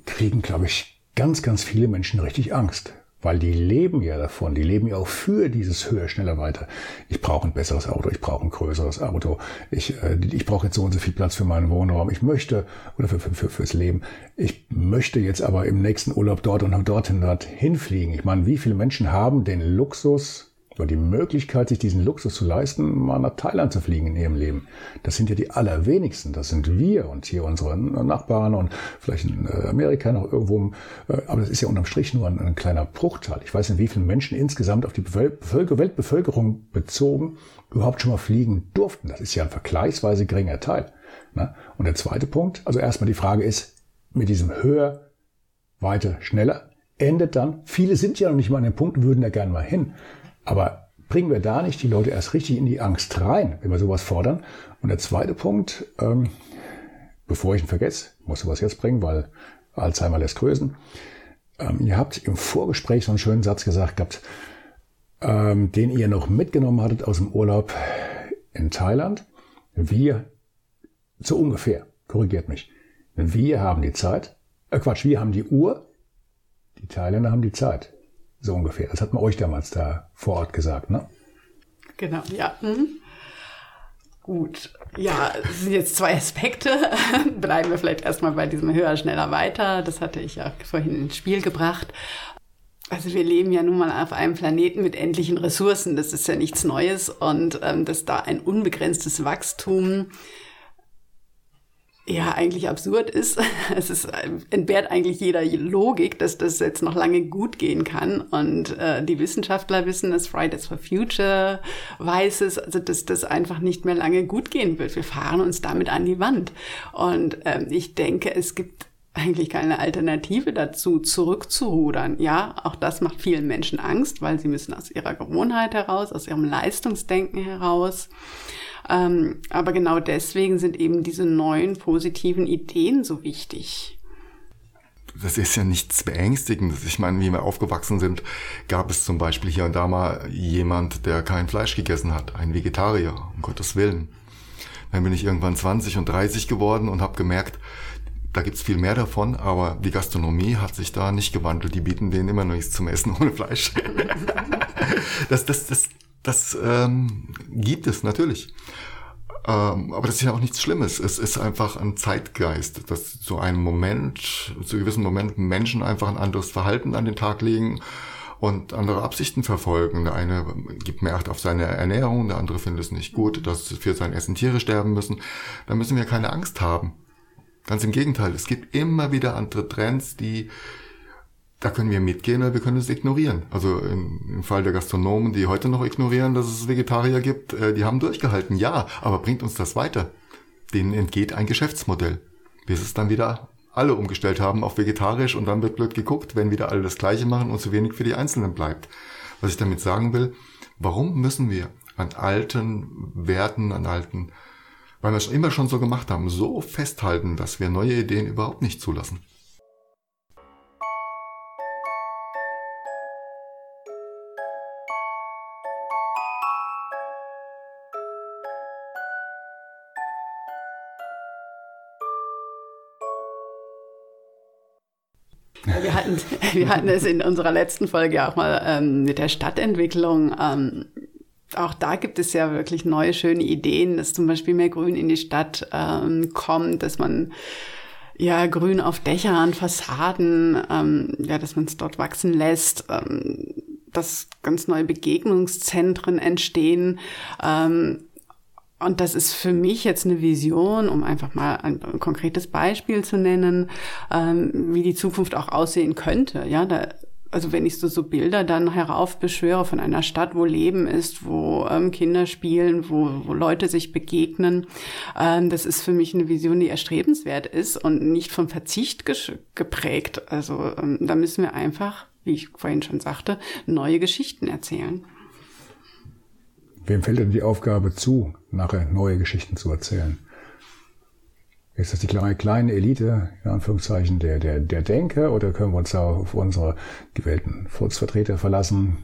kriegen, glaube ich, ganz, ganz viele Menschen richtig Angst. Weil die leben ja davon, die leben ja auch für dieses höher, schneller, weiter. Ich brauche ein besseres Auto, ich brauche ein größeres Auto, ich, äh, ich brauche jetzt so und so viel Platz für meinen Wohnraum, ich möchte, oder für, für, für, fürs Leben, ich möchte jetzt aber im nächsten Urlaub dort und dorthin, dorthin fliegen. Ich meine, wie viele Menschen haben den Luxus, oder die Möglichkeit, sich diesen Luxus zu leisten, mal nach Thailand zu fliegen in ihrem Leben. Das sind ja die allerwenigsten. Das sind wir und hier unsere Nachbarn und vielleicht in äh, Amerika noch irgendwo. Äh, aber das ist ja unterm Strich nur ein, ein kleiner Bruchteil. Ich weiß nicht, wie viele Menschen insgesamt auf die Bevölker Weltbevölkerung bezogen überhaupt schon mal fliegen durften. Das ist ja ein vergleichsweise geringer Teil. Ne? Und der zweite Punkt, also erstmal die Frage ist, mit diesem höher, weiter, schneller, endet dann, viele sind ja noch nicht mal an dem Punkt, würden da gerne mal hin. Aber bringen wir da nicht die Leute erst richtig in die Angst rein, wenn wir sowas fordern? Und der zweite Punkt, ähm, bevor ich ihn vergesse, muss sowas jetzt bringen, weil Alzheimer lässt größen. Ähm, ihr habt im Vorgespräch so einen schönen Satz gesagt gehabt, ähm, den ihr noch mitgenommen hattet aus dem Urlaub in Thailand. Wir, so ungefähr, korrigiert mich, wir haben die Zeit, äh Quatsch, wir haben die Uhr, die Thailänder haben die Zeit. So ungefähr. Das hat man euch damals da vor Ort gesagt, ne? Genau, ja. Mhm. Gut, ja, es sind jetzt zwei Aspekte. Bleiben wir vielleicht erstmal bei diesem höher, schneller, weiter. Das hatte ich ja vorhin ins Spiel gebracht. Also wir leben ja nun mal auf einem Planeten mit endlichen Ressourcen. Das ist ja nichts Neues und ähm, dass da ein unbegrenztes Wachstum ja eigentlich absurd ist. Es ist, entbehrt eigentlich jeder Logik, dass das jetzt noch lange gut gehen kann. Und äh, die Wissenschaftler wissen es, Fridays for Future weiß es, also dass das einfach nicht mehr lange gut gehen wird. Wir fahren uns damit an die Wand. Und ähm, ich denke, es gibt eigentlich keine Alternative dazu, zurückzurudern. Ja, auch das macht vielen Menschen Angst, weil sie müssen aus ihrer Gewohnheit heraus, aus ihrem Leistungsdenken heraus. Ähm, aber genau deswegen sind eben diese neuen positiven Ideen so wichtig. Das ist ja nichts Beängstigendes. Ich meine, wie wir aufgewachsen sind, gab es zum Beispiel hier und da mal jemand, der kein Fleisch gegessen hat, ein Vegetarier, um Gottes Willen. Dann bin ich irgendwann 20 und 30 geworden und habe gemerkt, da gibt's viel mehr davon, aber die Gastronomie hat sich da nicht gewandelt. Die bieten denen immer noch nichts zum Essen ohne Fleisch. das, das, das, das ähm, gibt es natürlich. Ähm, aber das ist ja auch nichts Schlimmes. Es ist einfach ein Zeitgeist, dass zu einem Moment, zu gewissen Momenten Menschen einfach ein anderes Verhalten an den Tag legen und andere Absichten verfolgen. Der eine gibt mehr Acht auf seine Ernährung, der andere findet es nicht gut, dass für sein Essen Tiere sterben müssen. Da müssen wir keine Angst haben. Ganz im Gegenteil, es gibt immer wieder andere Trends, die da können wir mitgehen oder wir können es ignorieren. Also im, Fall der Gastronomen, die heute noch ignorieren, dass es Vegetarier gibt, äh, die haben durchgehalten, ja, aber bringt uns das weiter? Denen entgeht ein Geschäftsmodell, bis es dann wieder alle umgestellt haben auf vegetarisch und dann wird blöd geguckt, wenn wieder alle das Gleiche machen und zu wenig für die Einzelnen bleibt. Was ich damit sagen will, warum müssen wir an alten Werten, an alten weil wir es immer schon so gemacht haben, so festhalten, dass wir neue Ideen überhaupt nicht zulassen. Wir hatten, wir hatten es in unserer letzten Folge auch mal ähm, mit der Stadtentwicklung ähm, auch da gibt es ja wirklich neue, schöne Ideen, dass zum Beispiel mehr Grün in die Stadt ähm, kommt, dass man ja Grün auf Dächern, Fassaden, ähm, ja, dass man es dort wachsen lässt, ähm, dass ganz neue Begegnungszentren entstehen. Ähm, und das ist für mich jetzt eine Vision, um einfach mal ein, konkretes Beispiel zu nennen, ähm, wie die Zukunft auch aussehen könnte. Ja, da also wenn ich so, so Bilder dann heraufbeschwöre von einer Stadt, wo Leben ist, wo ähm, Kinder spielen, wo, wo Leute sich begegnen, ähm, das ist für mich eine Vision, die erstrebenswert ist und nicht vom Verzicht geprägt. Also ähm, da müssen wir einfach, wie ich vorhin schon sagte, neue Geschichten erzählen. Wem fällt denn die Aufgabe zu, nachher neue Geschichten zu erzählen? Ist das die kleine, kleine Elite, in Anführungszeichen, der, der, der Denker, oder können wir uns da auf unsere gewählten Volksvertreter verlassen?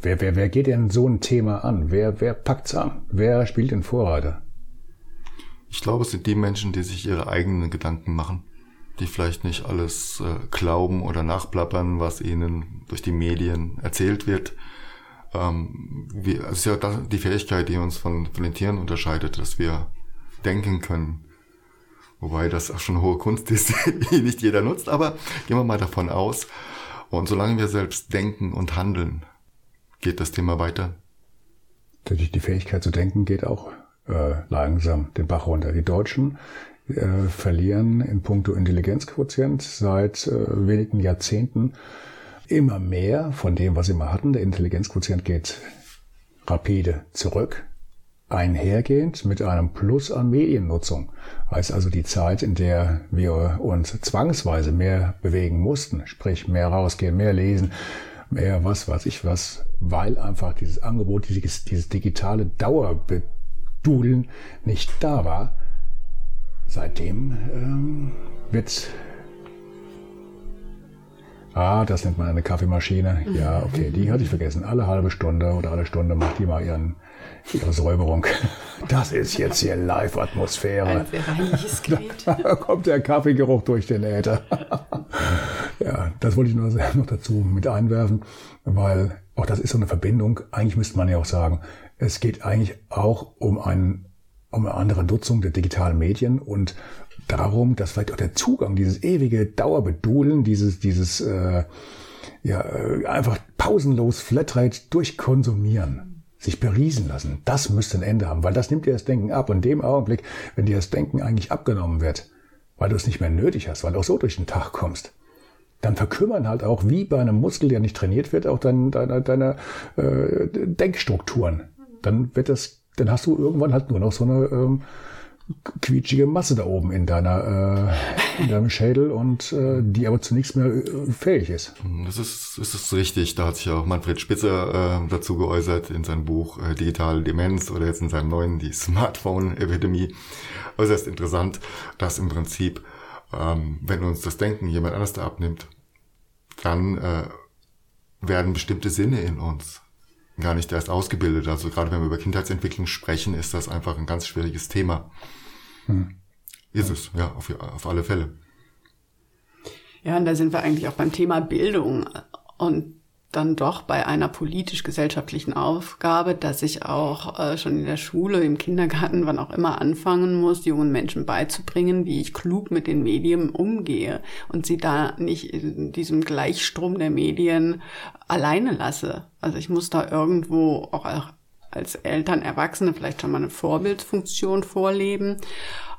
Wer, wer, wer geht denn so ein Thema an? Wer, wer packt's an? Wer spielt den Vorreiter? Ich glaube, es sind die Menschen, die sich ihre eigenen Gedanken machen, die vielleicht nicht alles äh, glauben oder nachplappern, was ihnen durch die Medien erzählt wird. Ähm, wir, es ist ja die Fähigkeit, die uns von, von den Tieren unterscheidet, dass wir denken können Wobei das auch schon hohe Kunst ist, die nicht jeder nutzt, aber gehen wir mal davon aus. Und solange wir selbst denken und handeln, geht das Thema weiter. Die Fähigkeit zu denken geht auch äh, langsam den Bach runter. Die Deutschen äh, verlieren in puncto Intelligenzquotient seit äh, wenigen Jahrzehnten immer mehr von dem, was sie mal hatten. Der Intelligenzquotient geht rapide zurück einhergehend mit einem Plus an Mediennutzung. Heißt also die Zeit, in der wir uns zwangsweise mehr bewegen mussten, sprich mehr rausgehen, mehr lesen, mehr was weiß ich was, weil einfach dieses Angebot, dieses, dieses digitale Dauerbedudeln nicht da war. Seitdem ähm, wird Ah, das nennt man eine Kaffeemaschine. Ja, okay, die hatte ich vergessen. Alle halbe Stunde oder alle Stunde macht die mal ihren ihre Säuberung. Das ist jetzt hier Live-Atmosphäre. Ein sehr reinliches Gerät. Da kommt der Kaffeegeruch durch den Äther. Ja, das wollte ich nur noch dazu mit einwerfen, weil auch das ist so eine Verbindung. Eigentlich müsste man ja auch sagen, es geht eigentlich auch um, ein, um eine andere Nutzung der digitalen Medien und darum, dass vielleicht auch der Zugang, dieses ewige Dauerbedudeln, dieses, dieses äh, ja, äh, einfach pausenlos Flatrate durchkonsumieren sich beriesen lassen. Das müsste ein Ende haben, weil das nimmt dir das Denken ab. Und in dem Augenblick, wenn dir das Denken eigentlich abgenommen wird, weil du es nicht mehr nötig hast, weil du auch so durch den Tag kommst, dann verkümmern halt auch, wie bei einem Muskel, der nicht trainiert wird, auch deine, deine, deine äh, Denkstrukturen. Dann wird das, dann hast du irgendwann halt nur noch so eine ähm, quietschige Masse da oben in deiner äh, in deinem Schädel und äh, die aber zu nichts mehr äh, fähig ist. Das ist, das ist richtig. Da hat sich auch Manfred Spitzer äh, dazu geäußert in seinem Buch äh, Digitale Demenz oder jetzt in seinem neuen die Smartphone-Epidemie. Äußerst interessant, dass im Prinzip, ähm, wenn uns das Denken jemand anders da abnimmt, dann äh, werden bestimmte Sinne in uns gar nicht erst ausgebildet. Also gerade wenn wir über Kindheitsentwicklung sprechen, ist das einfach ein ganz schwieriges Thema. Hm. Ist es, ja, auf, auf alle Fälle. Ja, und da sind wir eigentlich auch beim Thema Bildung. Und dann doch bei einer politisch-gesellschaftlichen Aufgabe, dass ich auch äh, schon in der Schule, im Kindergarten, wann auch immer anfangen muss, jungen Menschen beizubringen, wie ich klug mit den Medien umgehe und sie da nicht in diesem Gleichstrom der Medien alleine lasse. Also ich muss da irgendwo auch als Eltern, Erwachsene vielleicht schon mal eine Vorbildfunktion vorleben.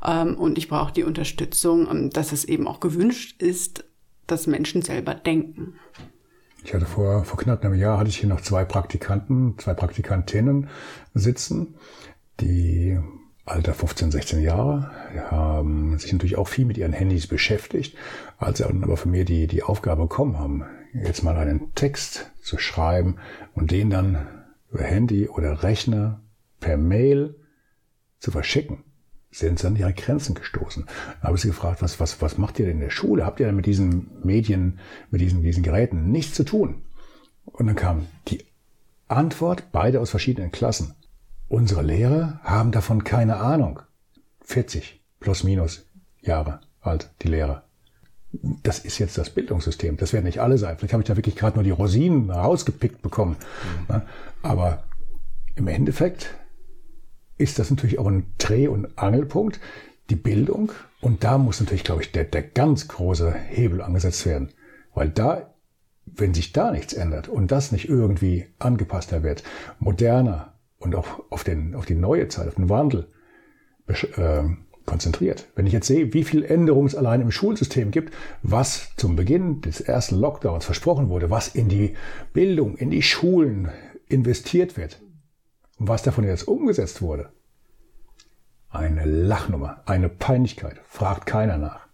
Ähm, und ich brauche die Unterstützung, ähm, dass es eben auch gewünscht ist, dass Menschen selber denken. Ich hatte vor, vor knapp einem Jahr hatte ich hier noch zwei Praktikanten, zwei Praktikantinnen sitzen, die Alter 15, 16 Jahre, haben sich natürlich auch viel mit ihren Handys beschäftigt, als sie aber für mir die, die Aufgabe bekommen haben, jetzt mal einen Text zu schreiben und den dann über Handy oder Rechner per Mail zu verschicken sind sie an ihre Grenzen gestoßen. Da habe ich sie gefragt, was, was, was macht ihr denn in der Schule? Habt ihr denn mit diesen Medien, mit diesen, diesen Geräten nichts zu tun? Und dann kam die Antwort, beide aus verschiedenen Klassen. Unsere Lehrer haben davon keine Ahnung. 40 plus minus Jahre alt, die Lehrer. Das ist jetzt das Bildungssystem. Das werden nicht alle sein. Vielleicht habe ich da wirklich gerade nur die Rosinen rausgepickt bekommen. Mhm. Aber im Endeffekt ist das natürlich auch ein Dreh- und Angelpunkt, die Bildung. Und da muss natürlich, glaube ich, der, der ganz große Hebel angesetzt werden. Weil da, wenn sich da nichts ändert und das nicht irgendwie angepasster wird, moderner und auch auf, den, auf die neue Zeit, auf den Wandel äh, konzentriert. Wenn ich jetzt sehe, wie viel Änderungen es allein im Schulsystem gibt, was zum Beginn des ersten Lockdowns versprochen wurde, was in die Bildung, in die Schulen investiert wird, und was davon jetzt umgesetzt wurde? Eine Lachnummer, eine Peinlichkeit, fragt keiner nach.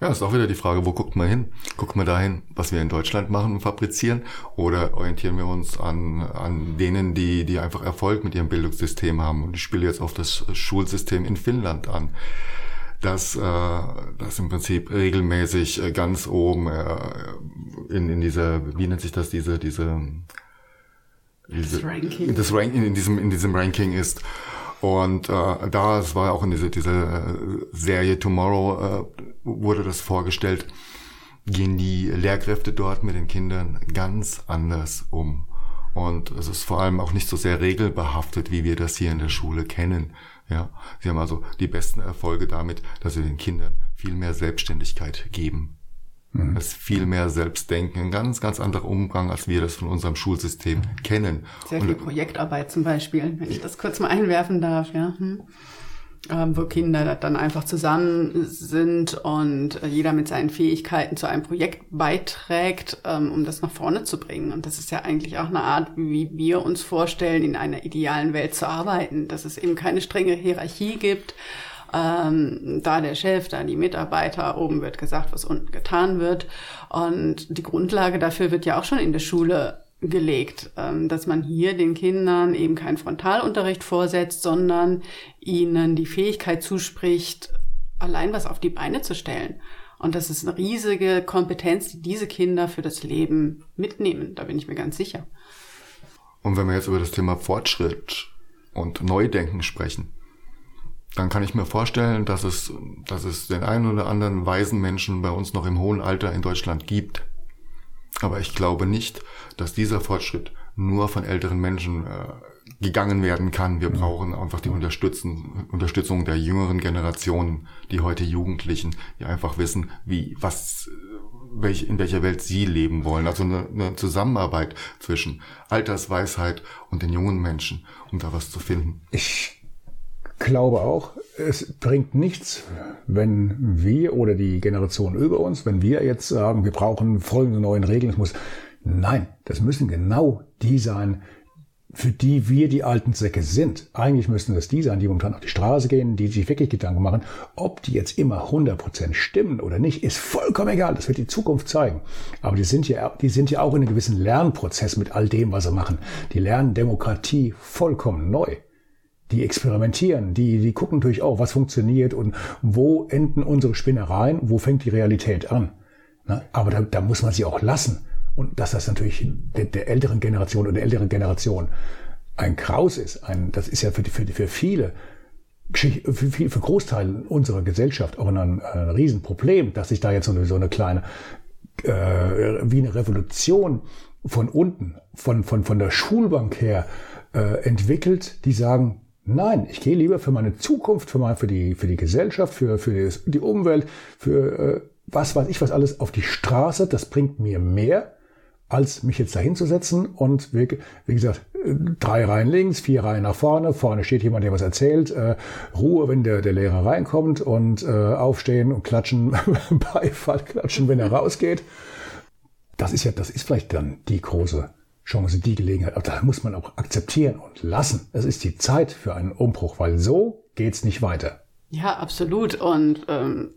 Ja, ist auch wieder die Frage, wo guckt man hin? Guckt man dahin, was wir in Deutschland machen und fabrizieren? Oder orientieren wir uns an, an denen, die, die einfach Erfolg mit ihrem Bildungssystem haben? Und ich spiele jetzt auf das Schulsystem in Finnland an das, äh, das im Prinzip regelmäßig äh, ganz oben äh, in, in dieser, wie nennt sich das, diese, diese das Ranking. Das Ranking in diesem, in diesem Ranking ist. Und äh, da, es war auch in dieser diese äh, Serie Tomorrow, äh, wurde das vorgestellt, gehen die Lehrkräfte dort mit den Kindern ganz anders um. Und es ist vor allem auch nicht so sehr regelbehaftet, wie wir das hier in der Schule kennen. Ja, sie haben also die besten Erfolge damit, dass sie den Kindern viel mehr Selbstständigkeit geben. Mhm. Das ist viel mehr Selbstdenken, ein ganz, ganz anderer Umgang, als wir das von unserem Schulsystem kennen. Sehr viel Und, Projektarbeit zum Beispiel, wenn ich das kurz mal einwerfen darf, ja. Hm. Ähm, wo Kinder dann einfach zusammen sind und jeder mit seinen Fähigkeiten zu einem Projekt beiträgt, ähm, um das nach vorne zu bringen. Und das ist ja eigentlich auch eine Art, wie wir uns vorstellen, in einer idealen Welt zu arbeiten, dass es eben keine strenge Hierarchie gibt, ähm, da der Chef, da die Mitarbeiter, oben wird gesagt, was unten getan wird. Und die Grundlage dafür wird ja auch schon in der Schule gelegt, ähm, dass man hier den Kindern eben keinen Frontalunterricht vorsetzt, sondern ihnen die Fähigkeit zuspricht, allein was auf die Beine zu stellen. Und das ist eine riesige Kompetenz, die diese Kinder für das Leben mitnehmen. Da bin ich mir ganz sicher. Und wenn wir jetzt über das Thema Fortschritt und Neudenken sprechen, dann kann ich mir vorstellen, dass es, dass es den einen oder anderen weisen Menschen bei uns noch im hohen Alter in Deutschland gibt. Aber ich glaube nicht, dass dieser Fortschritt nur von älteren Menschen äh, gegangen werden kann. Wir brauchen einfach die Unterstützung, Unterstützung der jüngeren Generationen, die heute Jugendlichen, die einfach wissen, wie, was, welch, in welcher Welt sie leben wollen. Also eine, eine Zusammenarbeit zwischen Altersweisheit und den jungen Menschen, um da was zu finden. Ich glaube auch, es bringt nichts, wenn wir oder die Generation über uns, wenn wir jetzt sagen, wir brauchen folgende neuen Regeln, es muss, nein, das müssen genau die sein, für die wir die alten Säcke sind. Eigentlich müssten das die sein, die momentan auf die Straße gehen, die sich wirklich Gedanken machen. Ob die jetzt immer 100% stimmen oder nicht, ist vollkommen egal. Das wird die Zukunft zeigen. Aber die sind ja, die sind ja auch in einem gewissen Lernprozess mit all dem, was sie machen. Die lernen Demokratie vollkommen neu. Die experimentieren, die, die gucken natürlich auch, was funktioniert und wo enden unsere Spinnereien, wo fängt die Realität an. Aber da, da muss man sie auch lassen. Und dass das natürlich der, der älteren Generation oder der älteren Generation ein Kraus ist, ein, das ist ja für, die, für, die, für viele für, für, für Großteile unserer Gesellschaft auch ein, ein Riesenproblem, dass sich da jetzt so eine, so eine kleine, äh, wie eine Revolution von unten, von, von, von der Schulbank her äh, entwickelt, die sagen, nein, ich gehe lieber für meine Zukunft, für, mein, für, die, für die Gesellschaft, für, für die Umwelt, für äh, was weiß ich was alles auf die Straße, das bringt mir mehr, als mich jetzt dahin zu setzen und wie, wie, gesagt, drei Reihen links, vier Reihen nach vorne, vorne steht jemand, der was erzählt, äh, Ruhe, wenn der, der Lehrer reinkommt und äh, aufstehen und klatschen, Beifall klatschen, wenn er rausgeht. Das ist ja, das ist vielleicht dann die große Chance, die Gelegenheit. Aber da muss man auch akzeptieren und lassen. Es ist die Zeit für einen Umbruch, weil so geht's nicht weiter. Ja, absolut. Und ähm,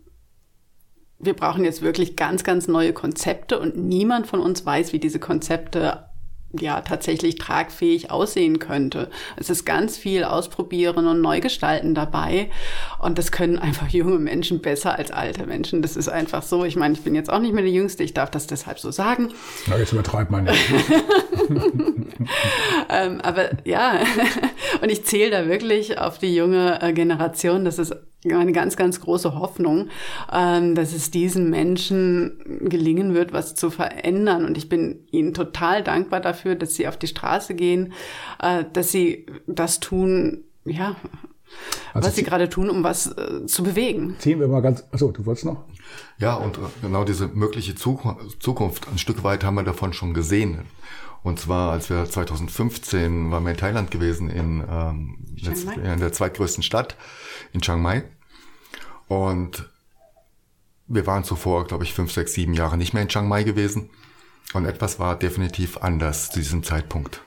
wir brauchen jetzt wirklich ganz, ganz neue Konzepte und niemand von uns weiß, wie diese Konzepte ja tatsächlich tragfähig aussehen könnte. Es ist ganz viel Ausprobieren und Neugestalten dabei und das können einfach junge Menschen besser als alte Menschen. Das ist einfach so. Ich meine, ich bin jetzt auch nicht mehr die Jüngste, ich darf das deshalb so sagen. Na, jetzt übertreibt man nicht. ähm, aber ja, und ich zähle da wirklich auf die junge äh, Generation. Das ist eine ganz, ganz große Hoffnung, ähm, dass es diesen Menschen gelingen wird, was zu verändern. Und ich bin ihnen total dankbar dafür, dass sie auf die Straße gehen, äh, dass sie das tun, ja, also was sie gerade tun, um was äh, zu bewegen. Ziehen wir mal ganz, achso, du wolltest noch? Ja, und äh, genau diese mögliche Zukunft, ein Stück weit haben wir davon schon gesehen. Und zwar, als wir 2015 waren wir in Thailand gewesen, in, ähm, in der zweitgrößten Stadt in Chiang Mai. Und wir waren zuvor, glaube ich, fünf, sechs, sieben Jahre nicht mehr in Chiang Mai gewesen. Und etwas war definitiv anders zu diesem Zeitpunkt.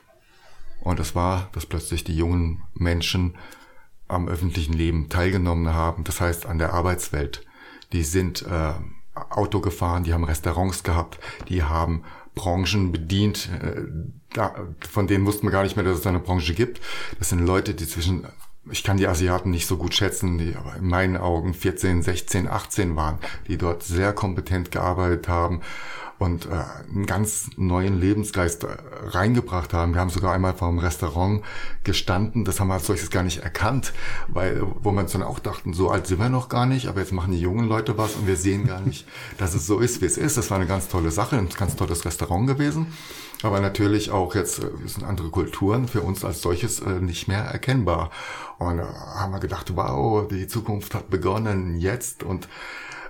Und das war, dass plötzlich die jungen Menschen am öffentlichen Leben teilgenommen haben. Das heißt, an der Arbeitswelt. Die sind äh, Auto gefahren, die haben Restaurants gehabt, die haben Branchen bedient, äh, von denen wussten wir gar nicht mehr, dass es eine Branche gibt. Das sind Leute, die zwischen ich kann die Asiaten nicht so gut schätzen, die aber in meinen Augen 14, 16, 18 waren, die dort sehr kompetent gearbeitet haben und äh, einen ganz neuen Lebensgeist äh, reingebracht haben. Wir haben sogar einmal vor einem Restaurant gestanden, das haben wir als solches gar nicht erkannt, weil wo wir uns dann auch dachten, so alt sind wir noch gar nicht, aber jetzt machen die jungen Leute was und wir sehen gar nicht, dass es so ist, wie es ist. Das war eine ganz tolle Sache, ein ganz tolles Restaurant gewesen. Aber natürlich auch jetzt äh, sind andere Kulturen für uns als solches äh, nicht mehr erkennbar. Und äh, haben wir gedacht, wow, die Zukunft hat begonnen jetzt und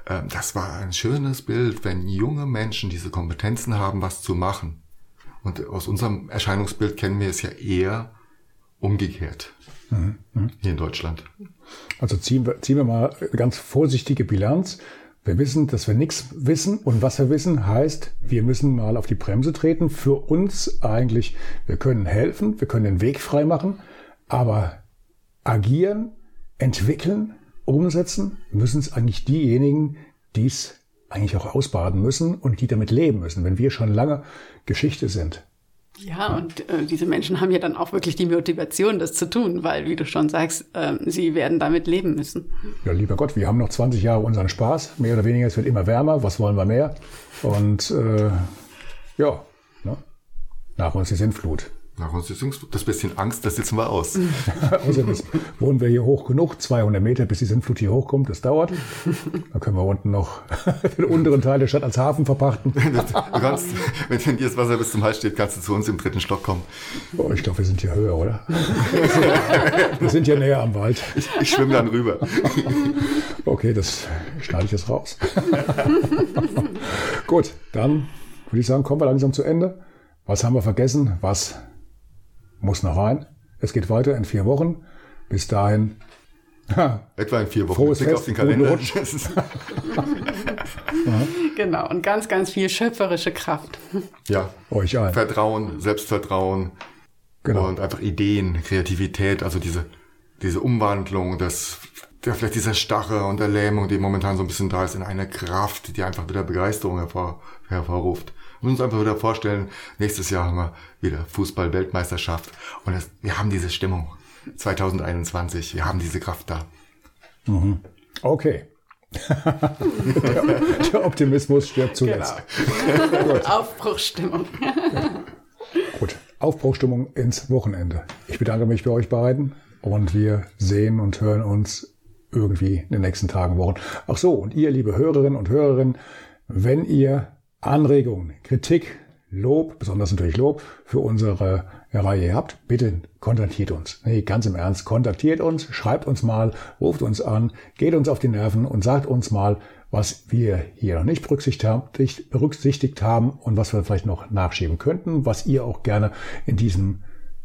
das war ein schönes Bild, wenn junge Menschen diese Kompetenzen haben, was zu machen. Und aus unserem Erscheinungsbild kennen wir es ja eher umgekehrt mhm. mhm. hier in Deutschland. Also ziehen wir, ziehen wir mal eine ganz vorsichtige Bilanz. Wir wissen, dass wir nichts wissen und was wir wissen heißt, wir müssen mal auf die Bremse treten. Für uns eigentlich, wir können helfen, wir können den Weg frei machen, aber agieren, entwickeln, umsetzen, müssen es eigentlich diejenigen, die es eigentlich auch ausbaden müssen und die damit leben müssen, wenn wir schon lange Geschichte sind. Ja, und äh, diese Menschen haben ja dann auch wirklich die Motivation, das zu tun, weil, wie du schon sagst, äh, sie werden damit leben müssen. Ja, lieber Gott, wir haben noch 20 Jahre unseren Spaß, mehr oder weniger, es wird immer wärmer, was wollen wir mehr? Und äh, ja, ne? nach uns die Sintflut. Das bisschen Angst, das sitzen wir aus. Außerdem wohnen wir hier hoch genug, 200 Meter, bis die Sintflut hier hochkommt, das dauert. Dann können wir unten noch den unteren Teil der Stadt als Hafen verpachten. du kannst, wenn dir das Wasser bis zum Hals steht, kannst du zu uns im dritten Stock kommen. Oh, ich glaube, wir sind hier höher, oder? wir sind hier näher am Wald. Ich, ich schwimme dann rüber. okay, das schneide ich jetzt raus. Gut, dann würde ich sagen, kommen wir langsam zu Ende. Was haben wir vergessen? Was muss noch rein. Es geht weiter in vier Wochen. Bis dahin Ha. Etwa in vier Wochen. Frohes Fest, auf den Kalender. genau, und ganz, ganz viel schöpferische Kraft. Ja. Euch allen. Vertrauen, Selbstvertrauen Genau. und einfach Ideen, Kreativität, also diese, diese Umwandlung, das, der, vielleicht dieser Starre und der Lähmung, die momentan so ein bisschen da ist, in eine Kraft, die einfach wieder Begeisterung hervor, hervorruft. Wir müssen uns einfach wieder vorstellen, nächstes Jahr haben wir wieder Fußball-Weltmeisterschaft und das, wir haben diese Stimmung. 2021, wir haben diese Kraft da. Okay. der, der Optimismus stirbt zuletzt. Genau. Aufbruchsstimmung. Gut, Aufbruchstimmung ins Wochenende. Ich bedanke mich bei euch beiden und wir sehen und hören uns irgendwie in den nächsten Tagen, Wochen. Ach so, und ihr, liebe Hörerinnen und Hörerinnen, wenn ihr Anregungen, Kritik, Lob, besonders natürlich Lob für unsere Reihe habt, bitte kontaktiert uns. Nee, ganz im Ernst, kontaktiert uns, schreibt uns mal, ruft uns an, geht uns auf die Nerven und sagt uns mal, was wir hier noch nicht berücksichtigt haben, und was wir vielleicht noch nachschieben könnten, was ihr auch gerne in diesem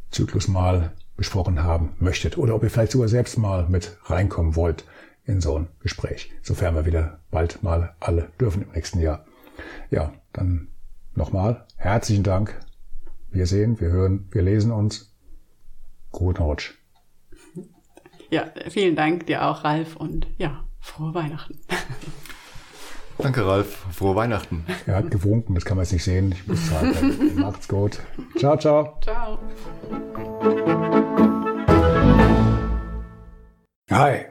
Zyklus mal besprochen haben möchtet oder ob ihr vielleicht sogar selbst mal mit reinkommen wollt in so ein Gespräch, sofern wir wieder bald mal alle dürfen im nächsten Jahr. Ja, dann nochmal herzlichen Dank. Wir sehen, wir hören, wir lesen uns. Guten Rutsch. Ja, vielen Dank dir auch, Ralf, und ja, frohe Weihnachten. Danke, Ralf. Frohe Weihnachten. Er hat gewunken, das kann man jetzt nicht sehen. Ich muss sagen, macht's gut. Ciao, ciao. Ciao. Hi,